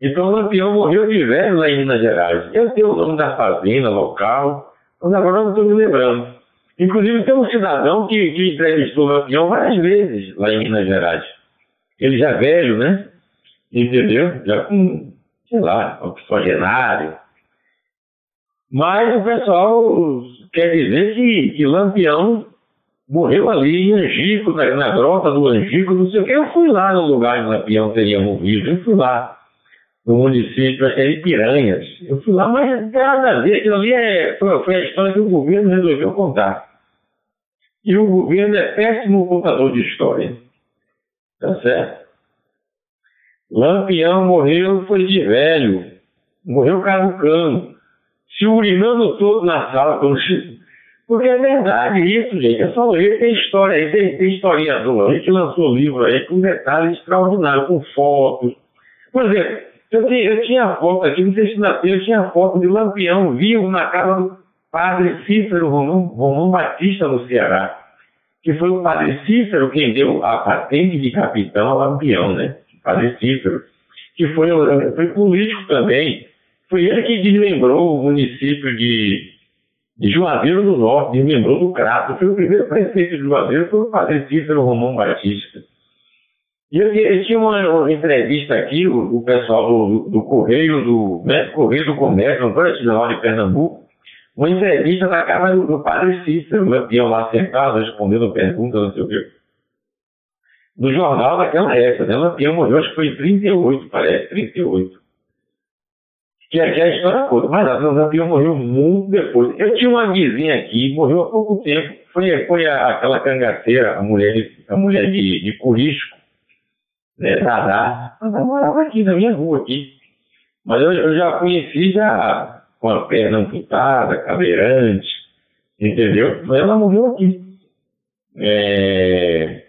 Então o Lampião morreu de velho lá em Minas Gerais. Eu tenho o nome da fazenda local, mas agora não estou me lembrando. Inclusive tem um cidadão que, que entrevistou Lampião várias vezes lá em Minas Gerais. Ele já é velho, né? Entendeu? Já com, sei lá, oxigenário. Mas o pessoal quer dizer que, que Lampião morreu ali em Angico, na, na grota do Angico, não sei o. Eu fui lá no lugar onde Lampião teria morrido, eu fui lá no município, era Piranhas. Eu fui lá, mas tem nada a ver, aquilo ali é, foi, a história que o governo resolveu contar. E o governo é péssimo contador de história. Tá certo? Lampião morreu, foi de velho. Morreu carucando. Se urinando todo na sala. Porque é verdade isso, gente. É só tem história aí, tem, tem historiador aí que lançou livro aí com detalhes extraordinários, com fotos. Por exemplo, eu tinha, eu tinha foto aqui, se na eu tinha foto de Lampião vivo na casa do padre Cícero Romão, Romão Batista no Ceará. Que foi o padre Cícero quem deu a patente de capitão a Lampião, né? Padre Cícero. Que foi, foi político também. Foi ele que deslembrou o município de, de Juazeiro do Norte, deslembrou do Crato. Foi o primeiro prefeito de Juazeiro, foi o Cícero Romão Batista. E eu, eu tinha uma, uma, entrevista aqui, o, o pessoal do, do, Correio, do né, Correio do Comércio, no Nacional de Pernambuco, uma entrevista na casa do, do Padre Cícero, o Lampião lá sentado, respondendo perguntas, não sei o quê. Do jornal daquela época, né? O Lampião morreu, acho que foi em 38, parece, 38. Que aqui é a história toda, mas o Lampião morreu muito depois. Eu tinha uma vizinha aqui, morreu há pouco tempo, foi, foi a, aquela cangaceira, a mulher, a mulher de, de Curisco, Né, Ela morava aqui na minha rua aqui. Mas eu, eu já conheci já com a perna amputada, cadeirante, entendeu? Mas ela morreu aqui. É...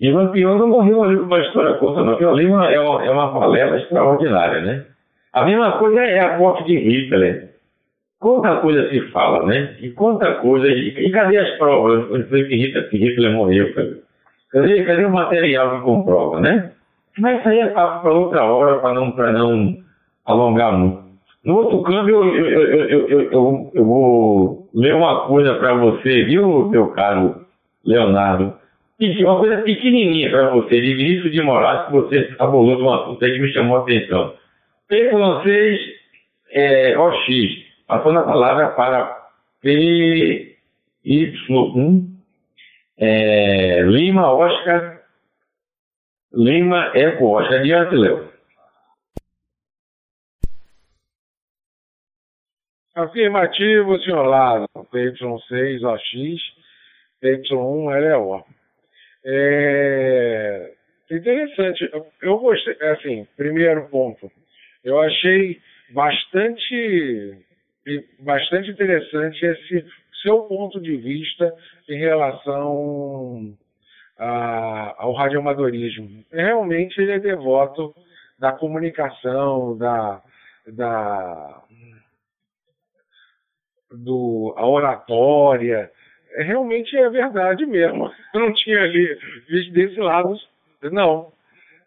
E o Lampião não morreu ali uma história curta, não. Aquilo ali é uma, é uma valela extraordinária, né? A mesma coisa é a morte de Hitler. Quanta coisa se fala, né? E quanta coisa. E, cadê as provas? Que Hitler, que Hitler morreu, cara? Cadê, cadê o material que comprova, né? Mas isso aí é para outra hora, para não, não alongar muito. No outro câmbio, eu, eu, eu, eu, eu vou ler uma coisa para você, viu, meu caro Leonardo? Uma coisa pequenininha para você, de Vinícius de Moraes, que você abordou de um assunto que me chamou a atenção. P6 é, OX, passando a palavra para PY1, é, Lima, Oscar, Lima, Eco, Oscar. Adiante, Léo. Afirmativo, senhor Lázaro. PY6 OX, PY1 LO. É interessante. Eu gostei, assim, primeiro ponto. Eu achei bastante, bastante interessante esse seu ponto de vista em relação a, ao radioamadorismo. Realmente ele é devoto da comunicação, da, da do, a oratória. Realmente é verdade mesmo. (laughs) Eu não tinha ali visto desse lado, não.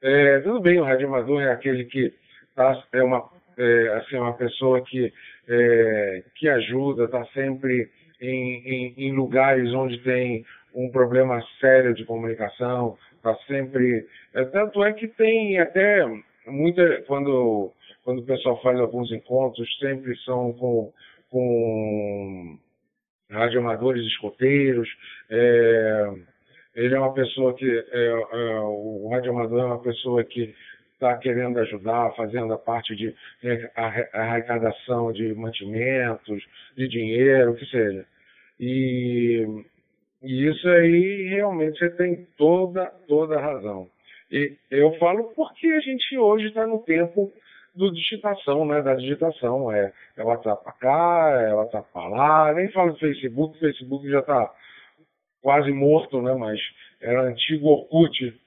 É, tudo bem, o radioamador é aquele que tá, é, uma, é, assim, uma pessoa que, é, que ajuda, está sempre em, em, em, lugares onde tem um problema sério de comunicação, está sempre. É, tanto é que tem até muita. Quando, quando o pessoal faz alguns encontros, sempre são com com radioamadores escoteiros. É, ele é uma pessoa que, é, é, o radioamador é uma pessoa que está querendo ajudar, fazendo a parte de arrecadação de mantimentos, de dinheiro, o que seja. E, e isso aí realmente você tem toda, toda a razão. E eu falo porque a gente hoje está no tempo do digitação, né? Da digitação. É, é WhatsApp para cá, é WhatsApp para lá. Nem falo do Facebook, o Facebook já está quase morto, né? Mas era antigo Orkut.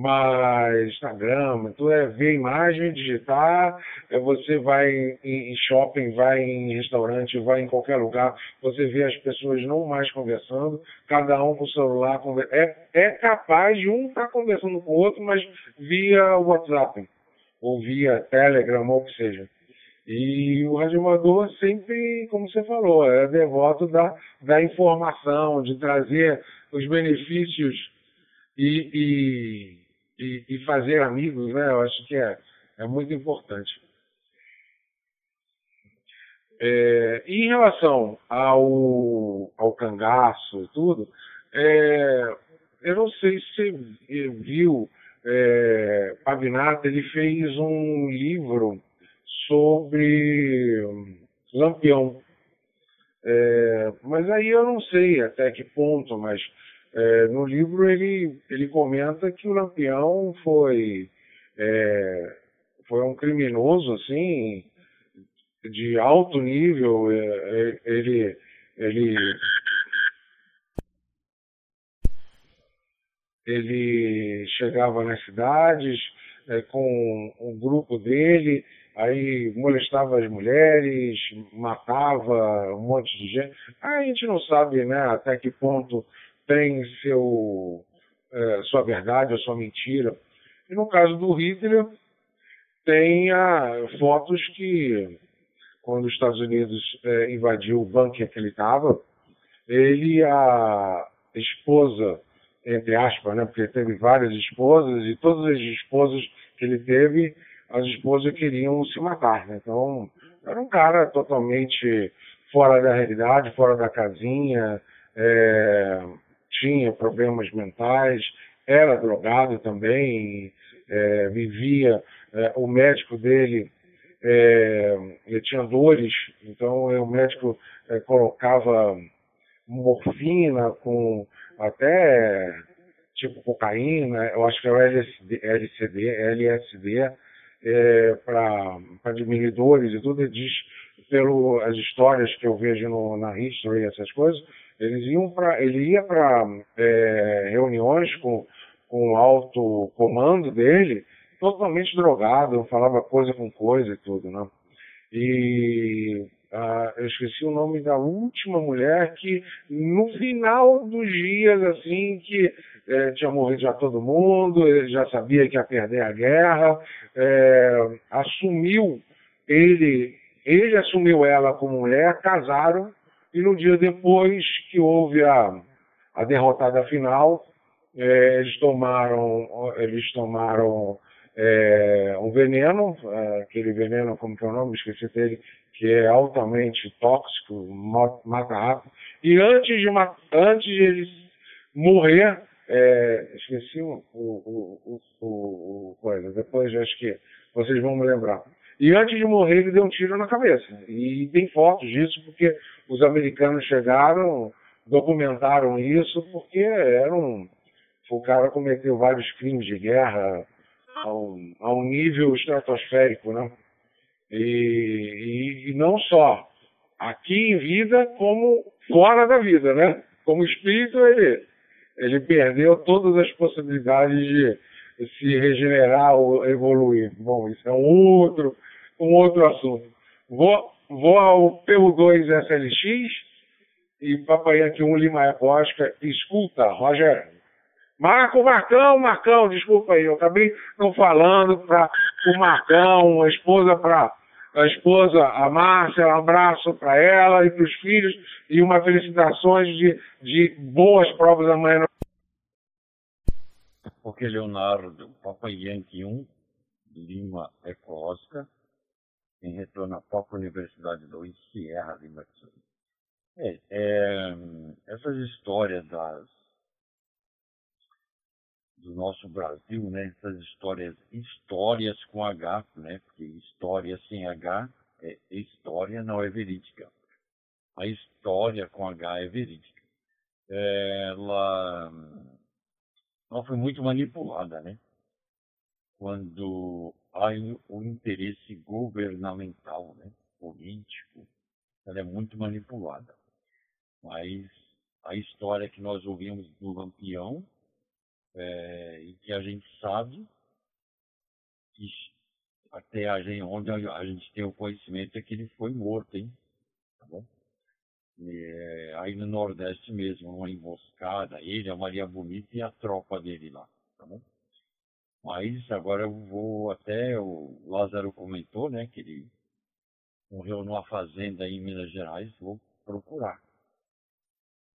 Mas Instagram, tudo é ver imagem, digitar, é, você vai em, em shopping, vai em restaurante, vai em qualquer lugar, você vê as pessoas não mais conversando, cada um com o celular, é, é capaz de um estar tá conversando com o outro, mas via WhatsApp ou via Telegram, ou o que seja. E o radioamador sempre, como você falou, é devoto da, da informação, de trazer os benefícios e, e, e, fazer amigos, né? Eu acho que é, é muito importante. É, em relação ao, ao cangaço e tudo, é, eu não sei se você viu é, Pavinato, ele fez um livro sobre Lampião. É, mas aí eu não sei até que ponto, mas é, no livro ele, ele comenta que o Lampião foi, é, foi um criminoso assim de alto nível. É, é, ele, ele ele chegava nas cidades é, com o um grupo dele, aí molestava as mulheres, matava um monte de gente. A gente não sabe né, até que ponto tem seu, é, sua verdade ou sua mentira. E no caso do Hitler, tem a, fotos que, quando os Estados Unidos é, invadiu o bunker que ele estava, ele a esposa entre aspas, né? Porque teve várias esposas e todas as esposas que ele teve, as esposas queriam se matar, né? Então, era um cara totalmente fora da realidade, fora da casinha, é, tinha problemas mentais, era drogado também, é, vivia, é, o médico dele, é, ele tinha dores, então o médico é, colocava morfina com até tipo cocaína, eu acho que é o LSD, LCD, LSD, é, para diminuidores e tudo, ele diz, pelas histórias que eu vejo no, na History, essas coisas, eles iam pra, ele ia para é, reuniões com, com o alto comando dele, totalmente drogado, falava coisa com coisa e tudo, né? E ah, eu esqueci o nome da última mulher que no final dos dias, assim, que é, tinha morrido já todo mundo, ele já sabia que ia perder a guerra, é, assumiu ele, ele assumiu ela como mulher, casaram, e no dia depois que houve a, a derrotada final, é, eles tomaram, eles tomaram é, um veneno, é, aquele veneno, como que é o nome, esqueci dele, que é altamente tóxico, mata rápido. E antes de, antes de eles morrer, é, esqueci o, o, o, o, coisa, depois acho que vocês vão me lembrar. E antes de morrer, ele deu um tiro na cabeça. E tem fotos disso, porque os americanos chegaram, documentaram isso, porque era um, o cara cometeu vários crimes de guerra, a um, a um nível estratosférico, né? E, e, e, não só aqui em vida, como fora da vida, né? Como espírito, ele, ele perdeu todas as possibilidades de se regenerar ou evoluir. Bom, isso é um outro, um outro assunto. Vou, vou ao PU2 SLX e Papai Yankee 1 Lima Cosca. Escuta, Roger, Marco, Marcão, Marcão, desculpa aí, eu acabei não falando para o Marcão, a esposa para a esposa, a Márcia, um abraço para ela e para os filhos e uma felicitações de, de boas provas amanhã. Porque Leonardo, Papa Yankee 1, Lima Eco Oscar, em retorno à própria Universidade 2, Sierra Lima. É, é, essas histórias das do nosso Brasil, né? Essas histórias, histórias com H, né? Porque história sem H é história, não é verídica. A história com H é verídica. Ela, ela foi muito manipulada, né? Quando há o interesse governamental, né? Político, ela é muito manipulada. Mas a história que nós ouvimos do Lampião é, e que a gente sabe que até a gente, onde a gente tem o conhecimento é que ele foi morto, hein? Tá bom? E, aí no Nordeste mesmo, uma emboscada, ele, a Maria Bonita e a tropa dele lá, tá bom? Mas agora eu vou até, o Lázaro comentou, né, que ele morreu numa fazenda em Minas Gerais, vou procurar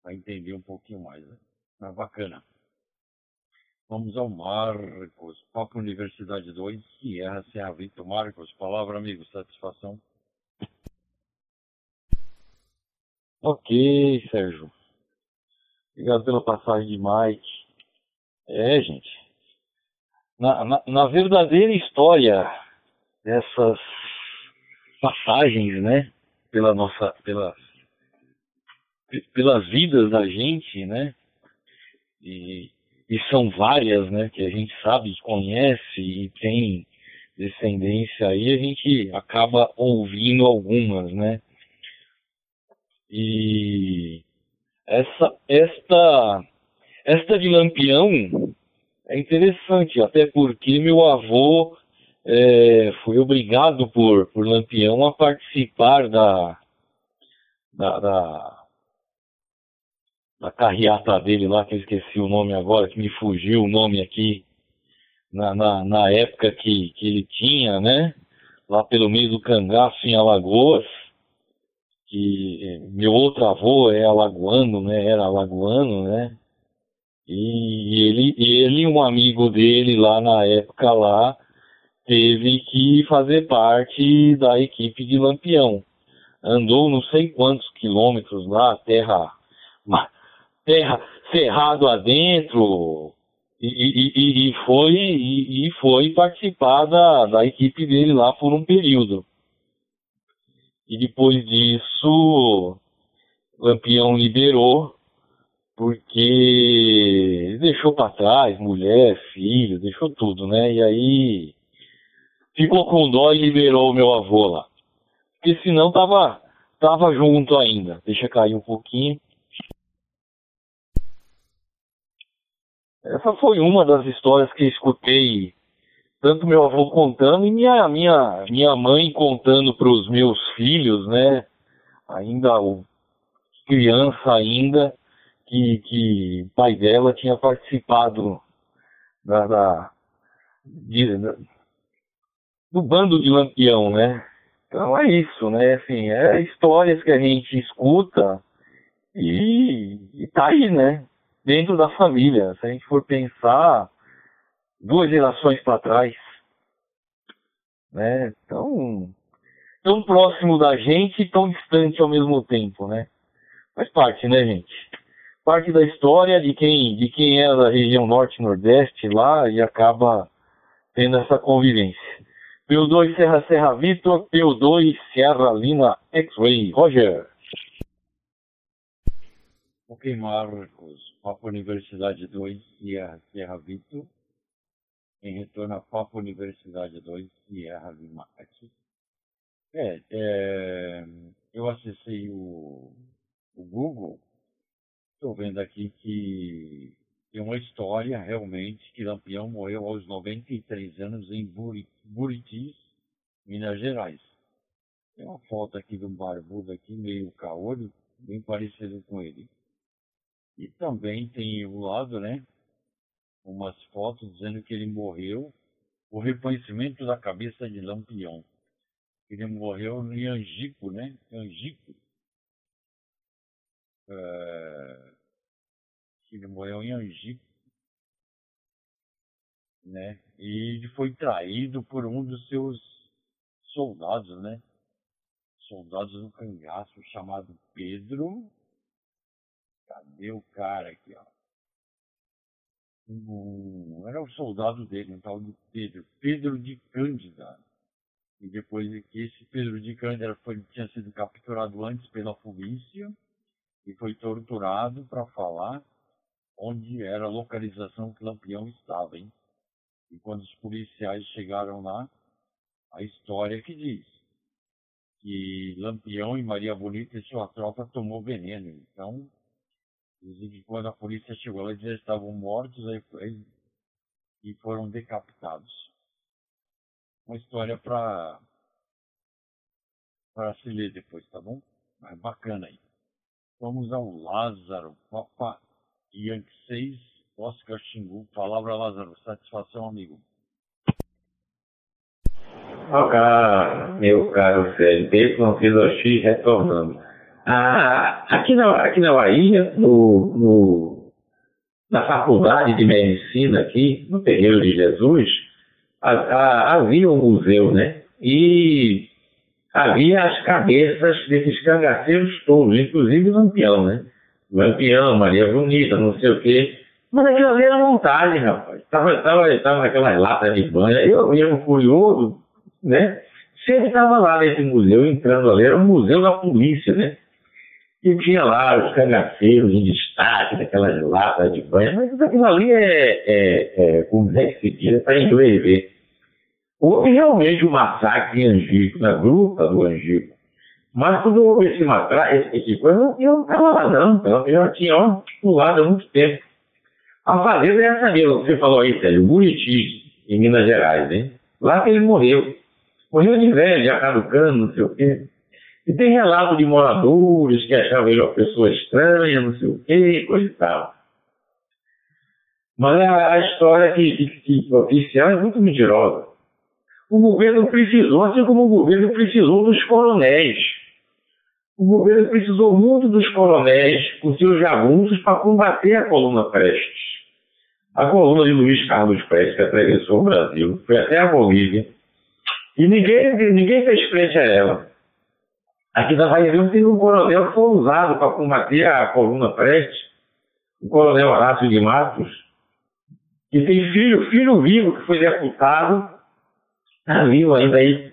para entender um pouquinho mais, né? Mas bacana. Vamos ao Marcos, Papo Universidade 2, Sierra Serra Vitor. Marcos, palavra, amigo, satisfação. Ok, Sérgio. Obrigado pela passagem de Mike. É, gente. Na, na, verdadeira história dessas passagens, né? Pela nossa, pela, pelas vidas da gente, né? E e são várias, né, que a gente sabe, conhece e tem descendência aí, a gente acaba ouvindo algumas, né? E essa esta esta de Lampião é interessante, até porque meu avô é, foi obrigado por, por Lampião a participar da, da, da da carreata dele lá, que eu esqueci o nome agora, que me fugiu o nome aqui, na, na, na época que, que ele tinha, né? Lá pelo meio do cangaço em Alagoas, que meu outro avô é alagoano, né? Era alagoano, né? E ele, ele um amigo dele lá na época lá, teve que fazer parte da equipe de Lampião. Andou não sei quantos quilômetros lá, terra terra, cerrado adentro, e, e, e, foi, e, e, foi participar da, da equipe dele lá por um período. E depois disso, Lampião liberou porque deixou para trás mulher, filho, deixou tudo, né? E aí ficou com dó e liberou o meu avô lá. Porque senão tava, tava junto ainda. Deixa cair um pouquinho. Essa foi uma das histórias que escutei tanto meu avô contando e minha, minha, minha mãe contando para os meus filhos, né? Ainda o criança ainda, que, que o pai dela tinha participado da, da, de, da, do bando de lampião, né? Então é isso, né? Assim, é histórias que a gente escuta e, e tá aí, né? Dentro da família. Se a gente for pensar duas gerações para trás, né? Tão, tão próximo da gente e tão distante ao mesmo tempo, né? Faz parte, né, gente? Parte da história de quem, de quem é da região norte nordeste lá e acaba tendo essa convivência. P2 Serra Serra Vitor, P2 Serra Lima X-Ray. Roger. Ok, Marcos. Papo Universidade 2, Sierra Serra Vitor. Em retorno a Papo Universidade 2, Sierra Lima X. É, é, eu acessei o, o Google. Estou vendo aqui que tem uma história realmente que Lampião morreu aos 93 anos em Buritis, Minas Gerais. Tem uma foto aqui de um barbudo aqui, meio caolho, bem parecido com ele. E também tem o lado, né, umas fotos dizendo que ele morreu, o reconhecimento da cabeça de Lampião. Ele morreu em Angico, né, Angico. É ele morreu em Angico, né? E ele foi traído por um dos seus soldados, né? Soldados do cangaço chamado Pedro. Cadê o cara aqui, ó? Um, era o soldado dele, um tal de Pedro, Pedro de Cândida. E depois de que esse Pedro de Cândida foi, tinha sido capturado antes pela polícia e foi torturado para falar onde era a localização que Lampião estava, hein? E quando os policiais chegaram lá, a história que diz que Lampião e Maria Bonita e sua tropa tomou veneno. Então, dizem que quando a polícia chegou lá, eles já estavam mortos aí, e foram decapitados. Uma história para para se ler depois, tá bom? Mas bacana aí. Vamos ao Lázaro, Papa Yankee 6, Oscar Xingu. Palavra, Lázaro. Satisfação, amigo. Ok, meu caro CLT, com X retornando. Ah, aqui, na, aqui na Bahia, no, no, na faculdade de medicina aqui, no Terreiro de Jesus, a, a, havia um museu, né? E havia as cabeças desses cangaceiros todos, inclusive Lampião, né? Lampião, Maria Bonita, não sei o quê. Mas aquilo ali era montagem, rapaz. Tava, tava, tava naquelas latas de banha. Eu, eu curioso, né? Sempre estava lá nesse museu, entrando ali. Era um museu da polícia, né? E tinha lá os cangaceiros em destaque, naquelas latas de banha. Mas aquilo ali é, é, é como é que se diz, é para inglês ver. Houve realmente um massacre em Angico, na gruta do Angico. Mas quando houve esse massacre, esse tipo, eu, não estava lá não, eu já tinha pulado há muito tempo. A fazenda é essa mesmo, você falou aí, Sérgio, Buriti, em Minas Gerais, hein? Lá que ele morreu. Morreu de velho, já caducando, não sei o quê. E tem relato de moradores que achavam ele uma pessoa estranha, não sei o quê, coisa e tal. Mas a, a história que, que, que oficial é muito mentirosa. O governo precisou, assim como o governo precisou dos coronéis. O governo precisou muito dos coronéis com seus jagunços para combater a coluna Prestes. A coluna de Luiz Carlos Prestes que atravessou o Brasil, foi até a Bolívia, e ninguém, ninguém fez frente a ela. Aqui na Bahia tem um coronel que foi usado para combater a coluna Prestes, o coronel Horácio de Matos, que tem filho, filho vivo que foi deputado, está vivo ainda aí,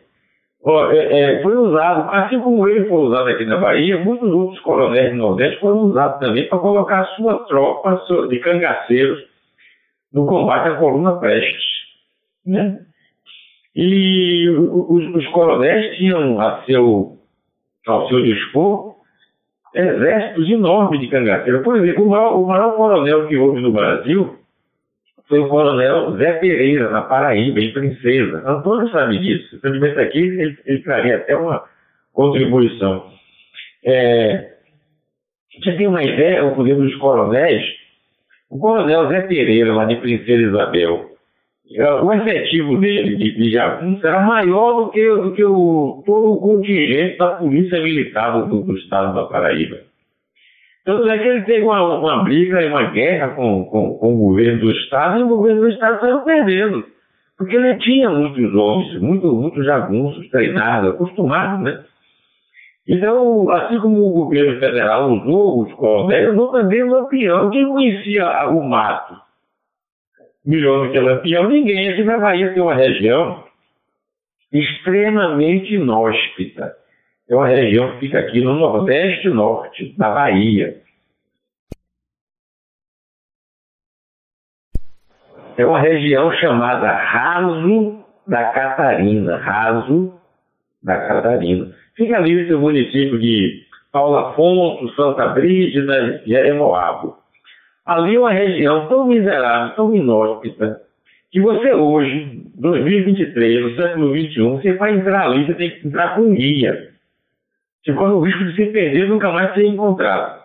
é, é, foi usado, assim como ele foi usado aqui na Bahia, muitos outros coronéis do Nordeste foram usados também para colocar sua tropa de cangaceiros no combate à coluna Prestes. Né? E os, os coronéis tinham a seu, ao seu dispor exércitos enormes de cangaceiros. Por exemplo, o maior, o maior coronel que houve no Brasil foi o coronel Zé Pereira, na Paraíba, em Princesa. Antônio sabe disso. Se ele aqui, ele, ele traria até uma contribuição. É, você tem uma ideia, o poder dos coronéis? O coronel Zé Pereira, lá de Princesa Isabel, é, o efetivo dele de, de Jagunço era maior do que, do que o, todo o contingente da Polícia Militar do, do Estado da Paraíba. Tanto é que ele teve uma, uma briga e uma guerra com, com, com, o governo do Estado, e o governo do Estado saiu perdendo. Porque ele tinha muitos homens, muitos, muitos jagunços treinados, acostumados, né? Então, assim como o governo federal usou os coronéis, usou também o Lampião. Quem conhecia o mato melhor do que Lampião? Ninguém. Aqui na Bahia tem uma região extremamente inóspita é uma região que fica aqui no nordeste norte da Bahia. É uma região chamada Raso da Catarina. Raso da Catarina. Fica ali entre o município de Paulo Afonso, Santa Brígida e Eremoabo. Ali é uma região tão miserável, tão inóspita, que você hoje, 2023, no século XXI, você vai entrar ali, você tem que entrar com guia que corre o risco de se perder e nunca mais ser encontrado.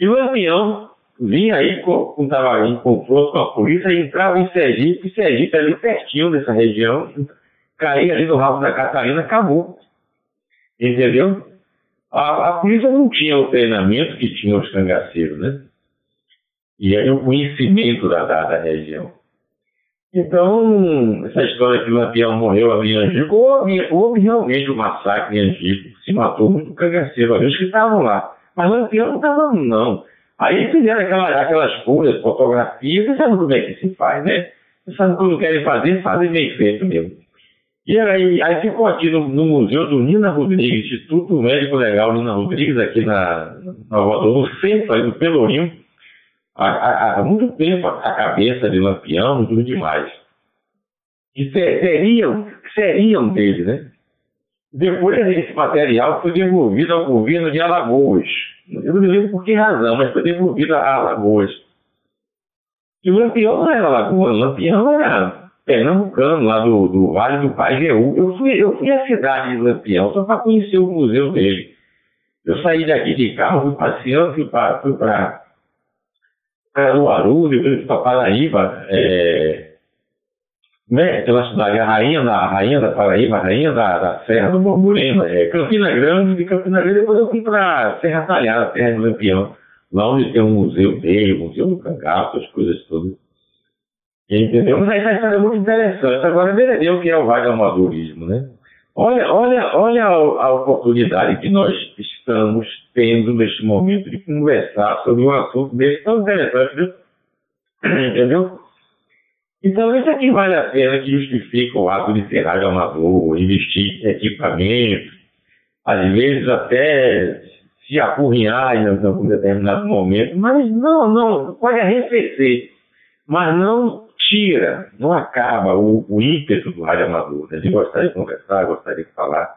E o Lampião vinha aí, estava em confronto com a polícia, entrava em Sergipe, e Sergipe ali pertinho dessa região, caía ali no rabo da Catarina, acabou. Entendeu? A, a, polícia não tinha o treinamento que tinha os cangaceiros, né? E aí o conhecimento da, da, da região. Então, essa história que o Lampião morreu ali em Angico, houve, realmente um massacre em Angico, se matou muito cagaceiro, os que estavam lá. Mas o Lampião não estava, não. Aí fizeram aquelas, aquelas folhas, fotografias, você sabe como é que se faz, né? Você sabe quando querem fazer, fazem bem feito mesmo. E aí, aí ficou aqui no, no, Museu do Nina Rodrigues, Instituto Médico Legal Nina Rodrigues, aqui na, na, no centro, aí no Pelourinho, há, muito tempo a cabeça de Lampião, tudo demais. E seriam, seriam dele, né? Depois esse material foi devolvido ao governo de Alagoas. Eu não me lembro por que razão, mas foi devolvido a Alagoas. E o Lampião não era Alagoas, o Lampião era pernambucano, lá do, do Vale do Pajeú. Eu fui, eu fui à cidade de Lampião só para conhecer o museu dele. Eu saí daqui de carro, fui passeando, fui para Caruaru, depois para Paraíba, é, né, pela cidade, a rainha da, rainha da Paraíba, a rainha da, da Serra do Moreno, é, Campina Grande, de Campina Grande, depois eu fui para Serra Talhada, Terra do Lampião, lá onde tem um museu dele, museu do cangaço, as coisas todas. Entendeu? Mas essa história é muito interessante. Agora, veja o que é o vagamadorismo, né? Olha, olha, olha a, a, oportunidade que nós estamos tendo neste momento de conversar sobre um assunto desse tão interessante, viu? entendeu? Então, isso aqui vale a pena que justifica o ato de ser amador, investir em equipamento, às vezes até se apurrinhar em algum determinado momento, mas não, não, pode arrefecer, mas não tira, não acaba o, o ímpeto do rádio amador, né? de gostar de conversar, gostaria de falar.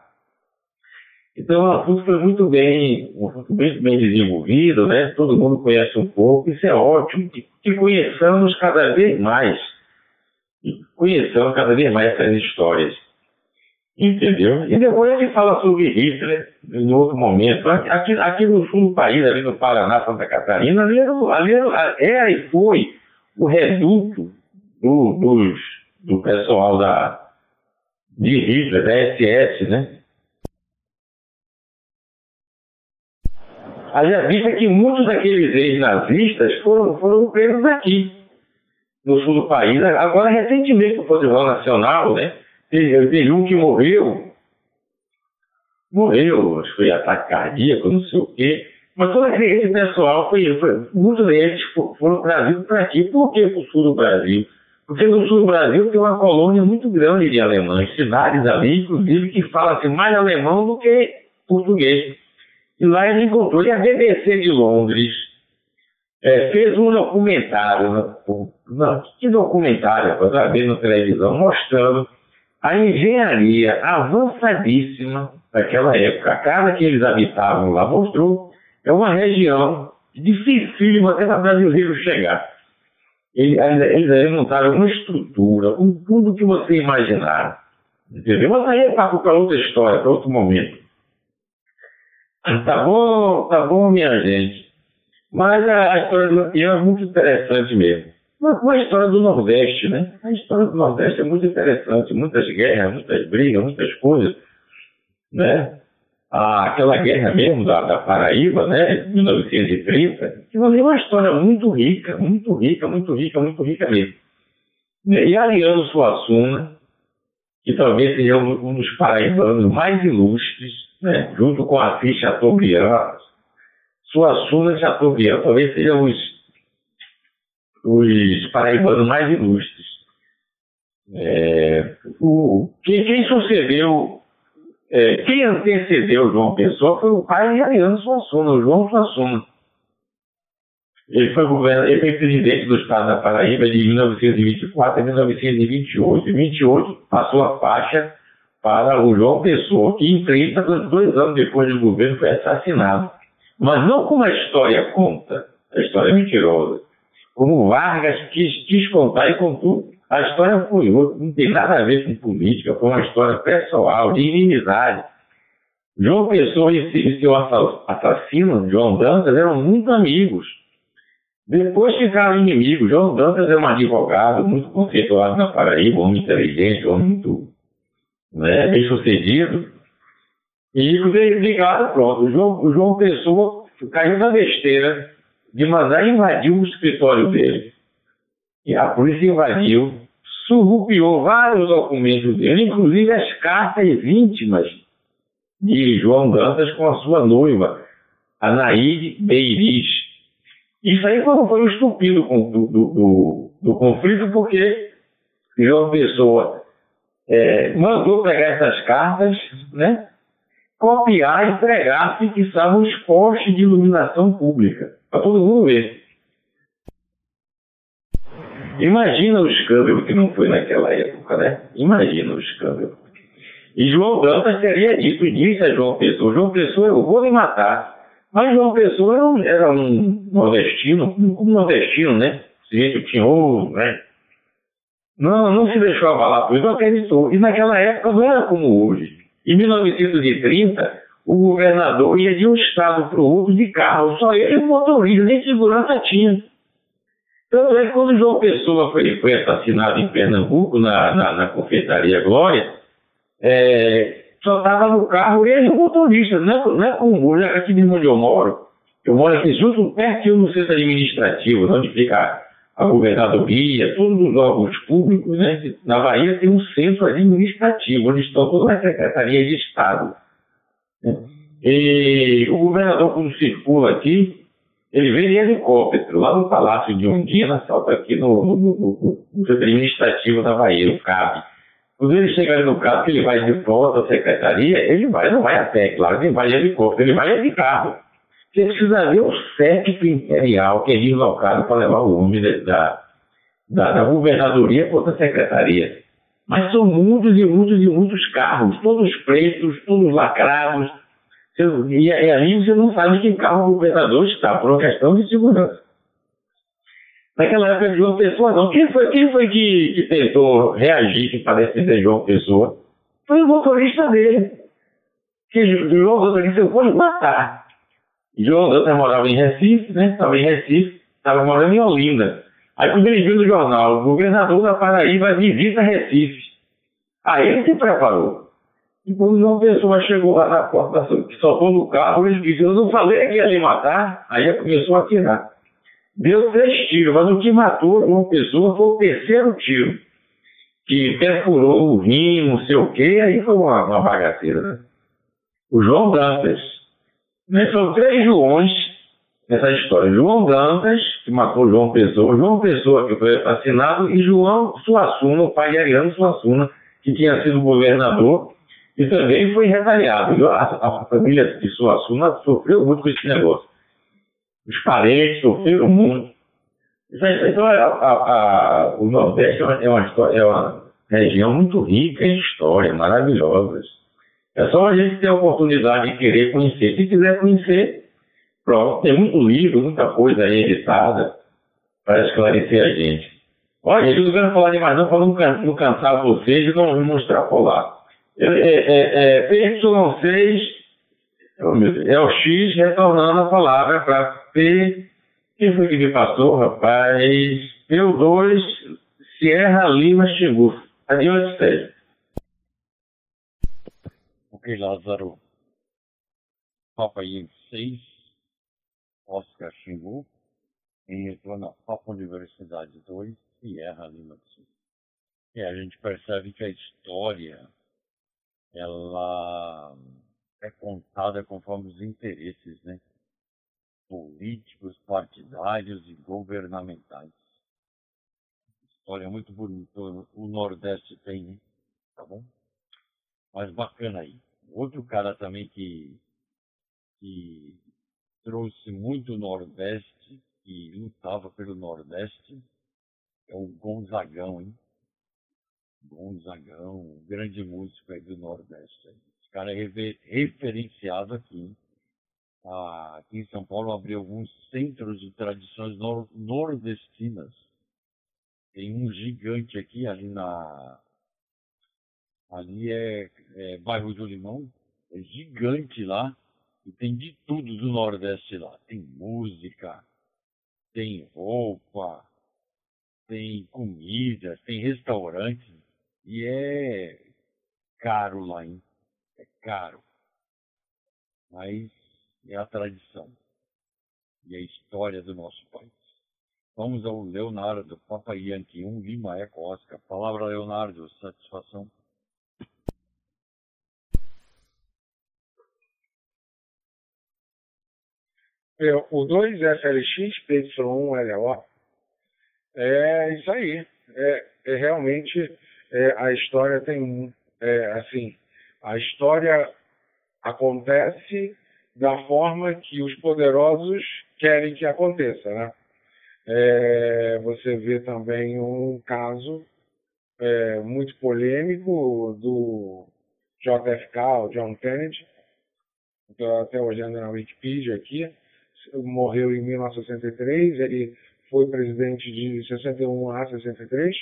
Então, o assunto foi muito bem, muito bem desenvolvido, né? todo mundo conhece um pouco, isso é ótimo, que, que conheçamos cada vez mais, conheçamos cada vez mais essas histórias. Entendeu? E depois a gente fala sobre Hitler em outro momento. Aqui, aqui no sul do país, ali no Paraná, Santa Catarina, ali, ali era e foi o reduto do, dos, do pessoal da, de Hitler, da SS, né? Haja vista que muitos daqueles ex-nazistas foram, foram presos aqui, no sul do país. Agora, recentemente, o Futebol Nacional, né? Teve um que morreu, morreu, acho que foi ataque cardíaco, não sei o quê. Mas todo esse pessoal, foi, foi, muitos deles foram trazidos para aqui. Por que para o sul do Brasil? Porque no sul do Brasil tem uma colônia muito grande de alemães, cidades ali, inclusive, que falam-se mais alemão do que português. E lá ele encontrou, e a BBC de Londres é, fez um documentário, não, que documentário, para ver na televisão, mostrando a engenharia avançadíssima daquela época. A casa que eles habitavam lá mostrou, é uma região dificílima até para brasileiro chegar. Eles, eles montaram uma estrutura, com tudo que você imaginar. Entendeu? Mas aí é para outra história, para outro momento. Tá bom, tá bom, minha gente. Mas a, história do Lampião é muito interessante mesmo. Uma, a história do Nordeste, né? A história do Nordeste é muito interessante. Muitas guerras, muitas brigas, muitas coisas. Né? Ah, aquela guerra mesmo da, da Paraíba, né? 1930. Que é uma história muito rica, muito rica, muito rica, muito rica mesmo. E Ariano Suassuna, que talvez seja um dos paraibanos mais ilustres, né? junto com a ficha Chateaubriand, Suassuna e Chateaubriand, talvez sejam os, os paraibanos mais ilustres. É, o, quem, quem sucedeu, é, quem antecedeu João Pessoa foi o pai Ariano Suassuna, João Suassuna. Ele foi, ele foi presidente do Estado da Paraíba de 1924 a 1928. Em 28 passou a faixa para o João Pessoa, que em 30, dois anos depois do governo, foi assassinado. Mas não como a história conta, a história é mentirosa, como Vargas quis, quis contar e contou. A história foi outra, não tem nada a ver com política, foi uma história pessoal, de inimizade. João Pessoa e seu assassino, João Dantas, eram muito amigos. Depois ficaram inimigos. João Dantas era um advogado muito conceituado na Paraíba, homem inteligente, homem muito né, bem sucedido. E ligado, pronto. O João, João Pessoa caiu na besteira de mandar invadir o escritório dele. E a polícia invadiu, surrupiou vários documentos dele, inclusive as cartas íntimas de João Dantas com a sua noiva, Anaíde Beiriz. Isso aí foi, foi um estupendo do, do, do, do conflito, porque João Pessoa é, mandou pegar essas cartas, né? copiar e pregar fixavam os postes de iluminação pública, para todo mundo ver. Imagina o escândalo que não foi naquela época, né? Imagina o escândalo. E João Dantas teria dito, disse a João Pessoa, João Pessoa, eu vou me matar. Mas João Pessoa era um, era um nordestino, um nordestino, né? Sujeito tinhoso, né? Não, não se deixou abalar por isso, acreditou. E naquela época não era como hoje. Em 1930, o governador ia de um estado para o outro de carro, só ele e o motorista, nem segurança tinha. Então, é quando João Pessoa foi, foi assassinado em Pernambuco, na, na, na confeitaria Glória, é, só estava no carro ele e o motorista, não é, não é como hoje, aqui mesmo onde eu moro. Eu moro aqui junto, perto do centro administrativo, onde fica a governadoria, todos os órgãos públicos, né? Na Bahia tem um centro administrativo, onde estão todas as secretarias de Estado. Né? E o governador, quando circula aqui, ele vem em helicóptero, lá no Palácio de Ondina, salta aqui no, no, no, no administrativo da Bahia, no CAB. Quando ele chega ali no CAB, que ele vai de volta à secretaria, ele vai, não vai a pé, claro, ele vai de helicóptero, ele vai de carro. Você precisa ver o séquito imperial que é deslocado para levar o homem da, da, da governadoria para outra secretaria. Mas são muitos e muitos e muitos carros, todos pretos, todos lacrados. E, e aí você não sabe que carro o governador está, por uma questão de segurança. Naquela época João Pessoa, não. Quem foi, quem foi que, que tentou reagir que parece ser João Pessoa? Foi o motorista dele. Que João motorista eu vou matar. João Dantas morava em Recife, né? Estava em Recife, estava morando em Olinda. Aí quando ele viu no jornal, o governador da Paraíba visita Recife. Aí ele se preparou. E quando João Pessoa chegou lá na porta, que soltou no carro, ele disse, eu não falei que ia me matar. Aí ele começou a atirar. Deu três tiros, mas o que matou João Pessoa foi o terceiro tiro. Que perfurou o rim, não sei o quê, aí foi uma, uma bagaceira. Né? O João Dantas né? São três Joões essa história. João Dantas, que matou João Pessoa, João Pessoa, que foi assassinado, e João Suassuna, o pai de Ariano Suassuna, que tinha sido governador e também foi retaliado. A, a família de Suassuna sofreu muito com esse negócio. Os parentes sofreram muito. Então, a, a, o Nordeste é uma, é uma, é região muito rica em história, maravilhosa. É só a gente ter a oportunidade de querer conhecer. Se quiser conhecer, pronto, tem muito livro, muita coisa aí editada para esclarecer a gente. Olha, eu não quero falar demais não, para não, não cansar vocês e não, não extrapolar. É, é, é, PY6 é o X retornando a palavra para P. que foi que me passou, rapaz? P2 Sierra Lima Xingu. Ali onde esteja. Ok, Lázaro. Papa Yankee 6, Oscar Xingu, em retorno a Papa Universidade 2, Sierra Lima do Sul. E a gente percebe que a história ela é contada conforme os interesses, né? Políticos, partidários e governamentais. História muito bonita. O Nordeste tem, né? Tá bom? Mas bacana aí. Outro cara também que, que trouxe muito Nordeste, que lutava pelo Nordeste, é o Gonzagão, hein? Gonzagão, um grande músico aí do Nordeste. Esse cara é referenciado aqui. Ah, aqui em São Paulo abriu alguns centros de tradições nor nordestinas. Tem um gigante aqui, ali na. Ali é, é bairro do Limão, é gigante lá, e tem de tudo do Nordeste lá. Tem música, tem roupa, tem comida, tem restaurantes e é caro lá, hein? É caro. Mas é a tradição e a história do nosso país. Vamos ao Leonardo, Papa Yankee 1, Lima Eco Oscar. Palavra Leonardo, satisfação. É, o 2FLX, PY1LO, é isso aí. É, é realmente é, a história tem, é, assim, a história acontece da forma que os poderosos querem que aconteça, né? É, você vê também um caso é, muito polêmico do JFK, o John Kennedy, estou até olhando na Wikipedia aqui, morreu em 1963, ele foi presidente de 61 a 63,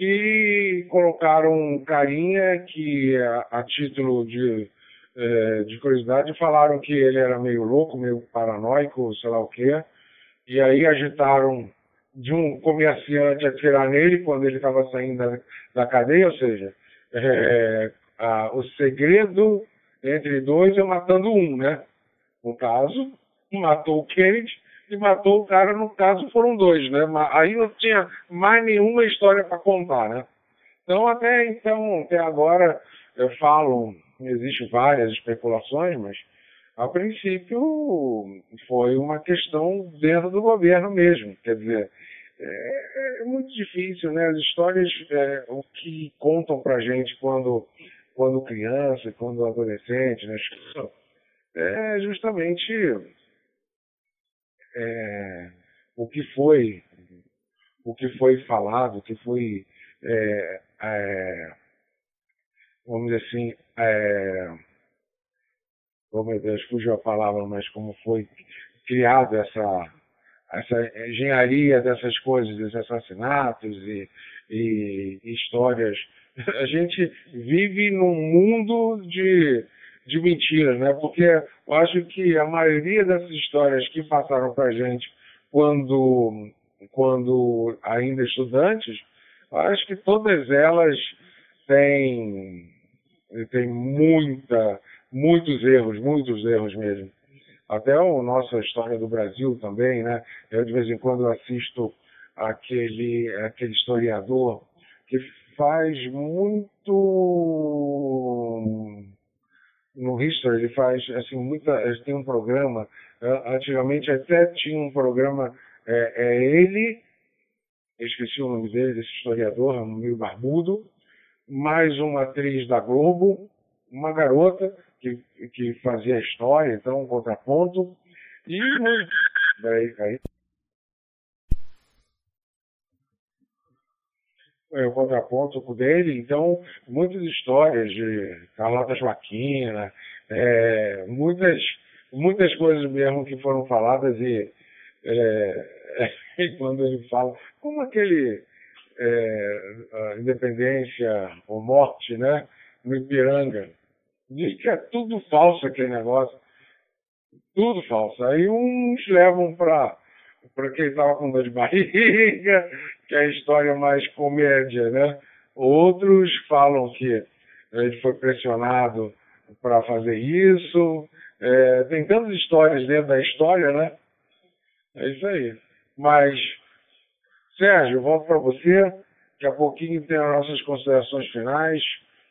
e colocaram um carinha que, a, a título de, é, de curiosidade, falaram que ele era meio louco, meio paranoico, sei lá o quê, e aí agitaram de um comerciante atirar nele quando ele estava saindo da, da, cadeia, ou seja, é, a, o segredo entre dois é matando um, né? No caso, matou o Kennedy e matou o cara, no caso foram dois, né? Aí não tinha mais nenhuma história para contar, né? Então até então, até agora eu falo, existem várias especulações, mas a princípio foi uma questão dentro do governo mesmo, quer dizer, é, é muito difícil, né? As histórias, é, o que contam para gente quando quando criança, quando adolescente, né? É justamente é, o que foi o que foi falado, o que foi é, é, vamos dizer assim, é, oh meu Deus, fugiu a palavra, mas como foi criado essa, essa engenharia dessas coisas, desses assassinatos e, e histórias. A gente vive num mundo de de mentiras, né? Porque eu acho que a maioria dessas histórias que passaram para gente quando, quando ainda estudantes, acho que todas elas têm, têm muita, muitos erros, muitos erros mesmo. Até a nossa história do Brasil também, né? Eu de vez em quando assisto aquele, aquele historiador que faz muito no History, ele faz assim muita, tem um programa. Uh, antigamente até tinha um programa é, é ele, esqueci o nome dele, desse historiador, meio barbudo, mais uma atriz da Globo, uma garota que, que fazia história, então um contraponto, e. Peraí, aí. É, o contraponto dele, então, muitas histórias de Carlota Joaquina, é, muitas, muitas coisas mesmo que foram faladas e é, (laughs) quando ele fala, como aquele é, Independência ou Morte, né, no Ipiranga, diz que é tudo falso aquele negócio, tudo falso. Aí uns levam para para quem estava com dor de barriga, que é a história mais comédia, né? Outros falam que ele foi pressionado para fazer isso. É, tem tantas histórias dentro da história, né? É isso aí. Mas, Sérgio, volto para você. Daqui a pouquinho tem as nossas considerações finais,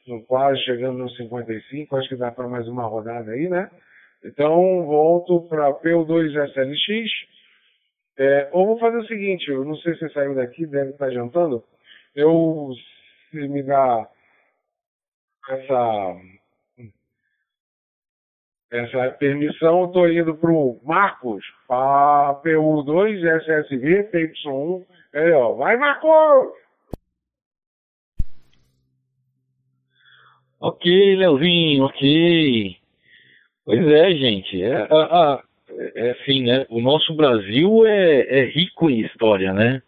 no quase chegando no 55. Acho que dá para mais uma rodada aí, né? Então, volto para P2SLX. É, ou vou fazer o seguinte, eu não sei se você saiu daqui, deve estar jantando. Eu, se me dá essa essa permissão, eu estou indo para o Marcos, para PU2, SSV, PY1. Aí, ó, vai Marcos! Ok, Leozinho, ok. Pois é, gente. É, a, é assim, né? O nosso Brasil é, é rico em história, né?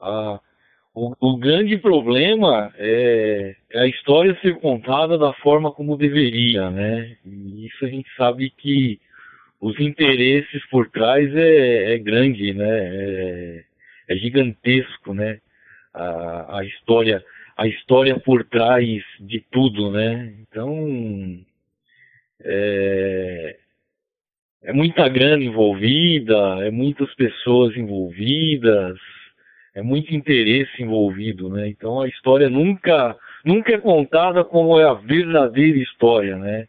a o, o, grande problema é, é, a história ser contada da forma como deveria, né? E isso a gente sabe que os interesses por trás é, é grande, né? É, é, gigantesco, né? A, a história a história por trás de tudo, né? Então é, é muita grana envolvida, é muitas pessoas envolvidas, é muito interesse envolvido, né? Então a história nunca, nunca é contada como é a verdadeira história, né?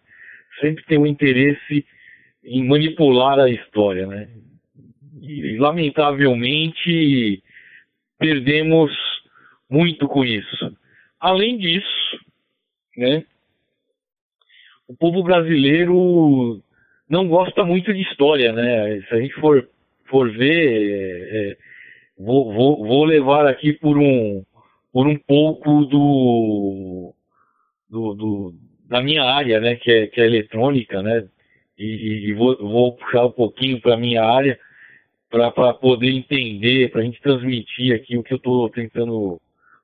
Sempre tem um interesse em manipular a história, né? E, lamentavelmente perdemos muito com isso. Além disso, né? O povo brasileiro não gosta muito de história, né? Se a gente for, for ver, é, é vou, vou, vou levar aqui por um, por um pouco do, do, do da minha área, né, que é, que é eletrônica, né, e, e vou, vou puxar um pouquinho para minha área para poder entender, para a gente transmitir aqui o que eu estou tentando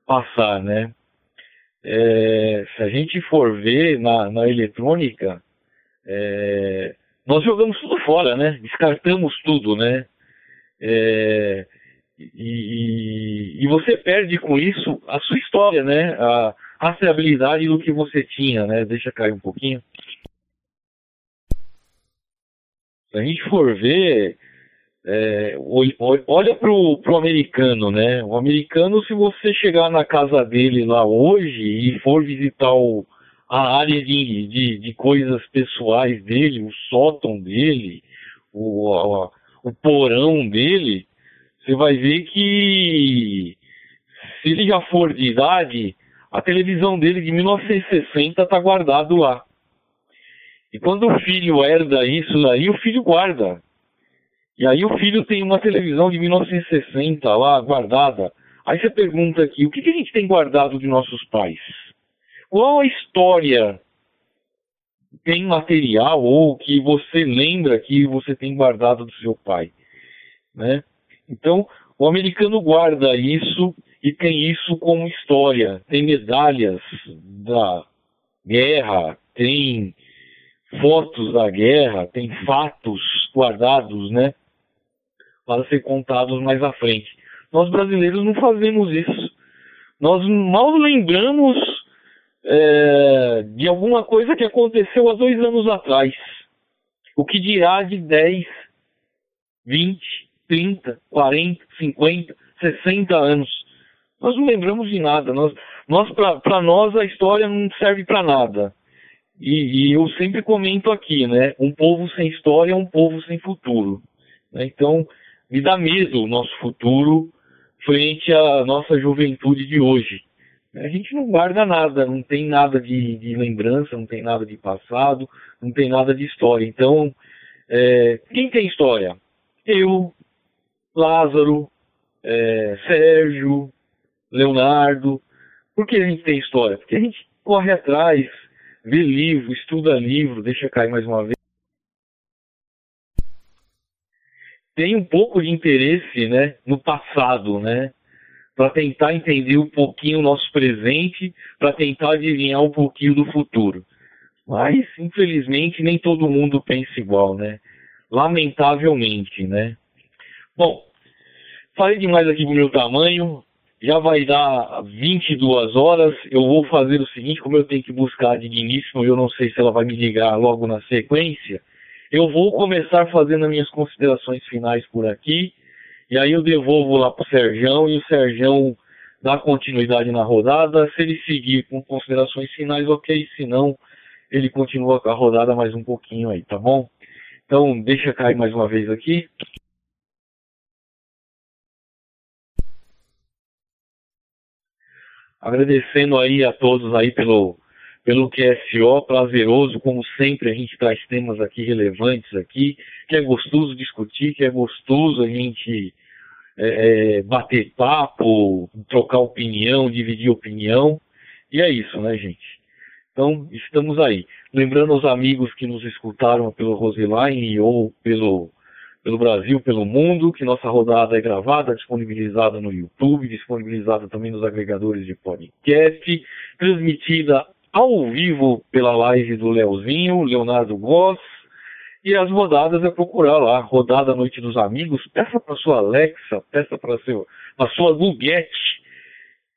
passar, né. É, se a gente for ver na, na eletrônica, é, nós jogamos tudo fora, né? Descartamos tudo, né? É, e, e, você perde com isso a sua história, né? A rastreabilidade do que você tinha, né? Deixa cair um pouquinho. Se a gente for ver, é, olha pro, pro americano, né? O americano, se você chegar na casa dele lá hoje e for visitar o, a área de, de, de coisas pessoais dele, o sótão dele, o, a, o porão dele, você vai ver que se ele já for de idade, a televisão dele de 1960 está guardado lá. E quando o filho herda isso aí, o filho guarda. E aí o filho tem uma televisão de 1960 lá guardada. Aí você pergunta aqui, o que, que a gente tem guardado de nossos pais? Qual a história tem material ou que você lembra que você tem guardado do seu pai, né? Então, o americano guarda isso e tem isso como história. Tem medalhas da guerra, tem fotos da guerra, tem fatos guardados, né? Para ser contados mais à frente. Nós brasileiros não fazemos isso. Nós mal lembramos é, de alguma coisa que aconteceu há dois anos atrás. O que dirá de 10, 20, 30, 40, 50, 60 anos. Nós não lembramos de nada. Nós, nós para nós a história não serve para nada. E, e, eu sempre comento aqui, né? Um povo sem história é um povo sem futuro. Né? Então, me dá medo o nosso futuro frente à nossa juventude de hoje. A gente não guarda nada, não tem nada de, de lembrança, não tem nada de passado, não tem nada de história. Então, é, quem tem história? Eu, Lázaro, é, Sérgio, Leonardo. Por que a gente tem história? Porque a gente corre atrás, vê livro, estuda livro, deixa cair mais uma vez. Tem um pouco de interesse né, no passado, né? Para tentar entender um pouquinho o nosso presente, para tentar adivinhar um pouquinho do futuro. Mas, infelizmente, nem todo mundo pensa igual, né? Lamentavelmente, né? Bom, falei demais aqui do meu tamanho, já vai dar 22 horas. Eu vou fazer o seguinte: como eu tenho que buscar a digníssima, eu não sei se ela vai me ligar logo na sequência. Eu vou começar fazendo as minhas considerações finais por aqui. E aí eu devolvo lá para o Serjão e o Serjão dá continuidade na rodada. Se ele seguir com considerações finais, ok. Se não, ele continua com a rodada mais um pouquinho aí, tá bom? Então, deixa cair mais uma vez aqui. Agradecendo aí a todos aí pelo, pelo QSO, prazeroso, como sempre a gente traz temas aqui relevantes aqui, que é gostoso discutir, que é gostoso a gente é, é, bater papo, trocar opinião, dividir opinião, e é isso, né, gente? Então, estamos aí. Lembrando aos amigos que nos escutaram pelo Roseline ou pelo pelo Brasil, pelo mundo, que nossa rodada é gravada, disponibilizada no YouTube, disponibilizada também nos agregadores de podcast, transmitida ao vivo pela live do Leozinho, Leonardo Goss, e as rodadas é procurar lá, rodada Noite dos Amigos, peça para sua Alexa, peça para a sua Luguete,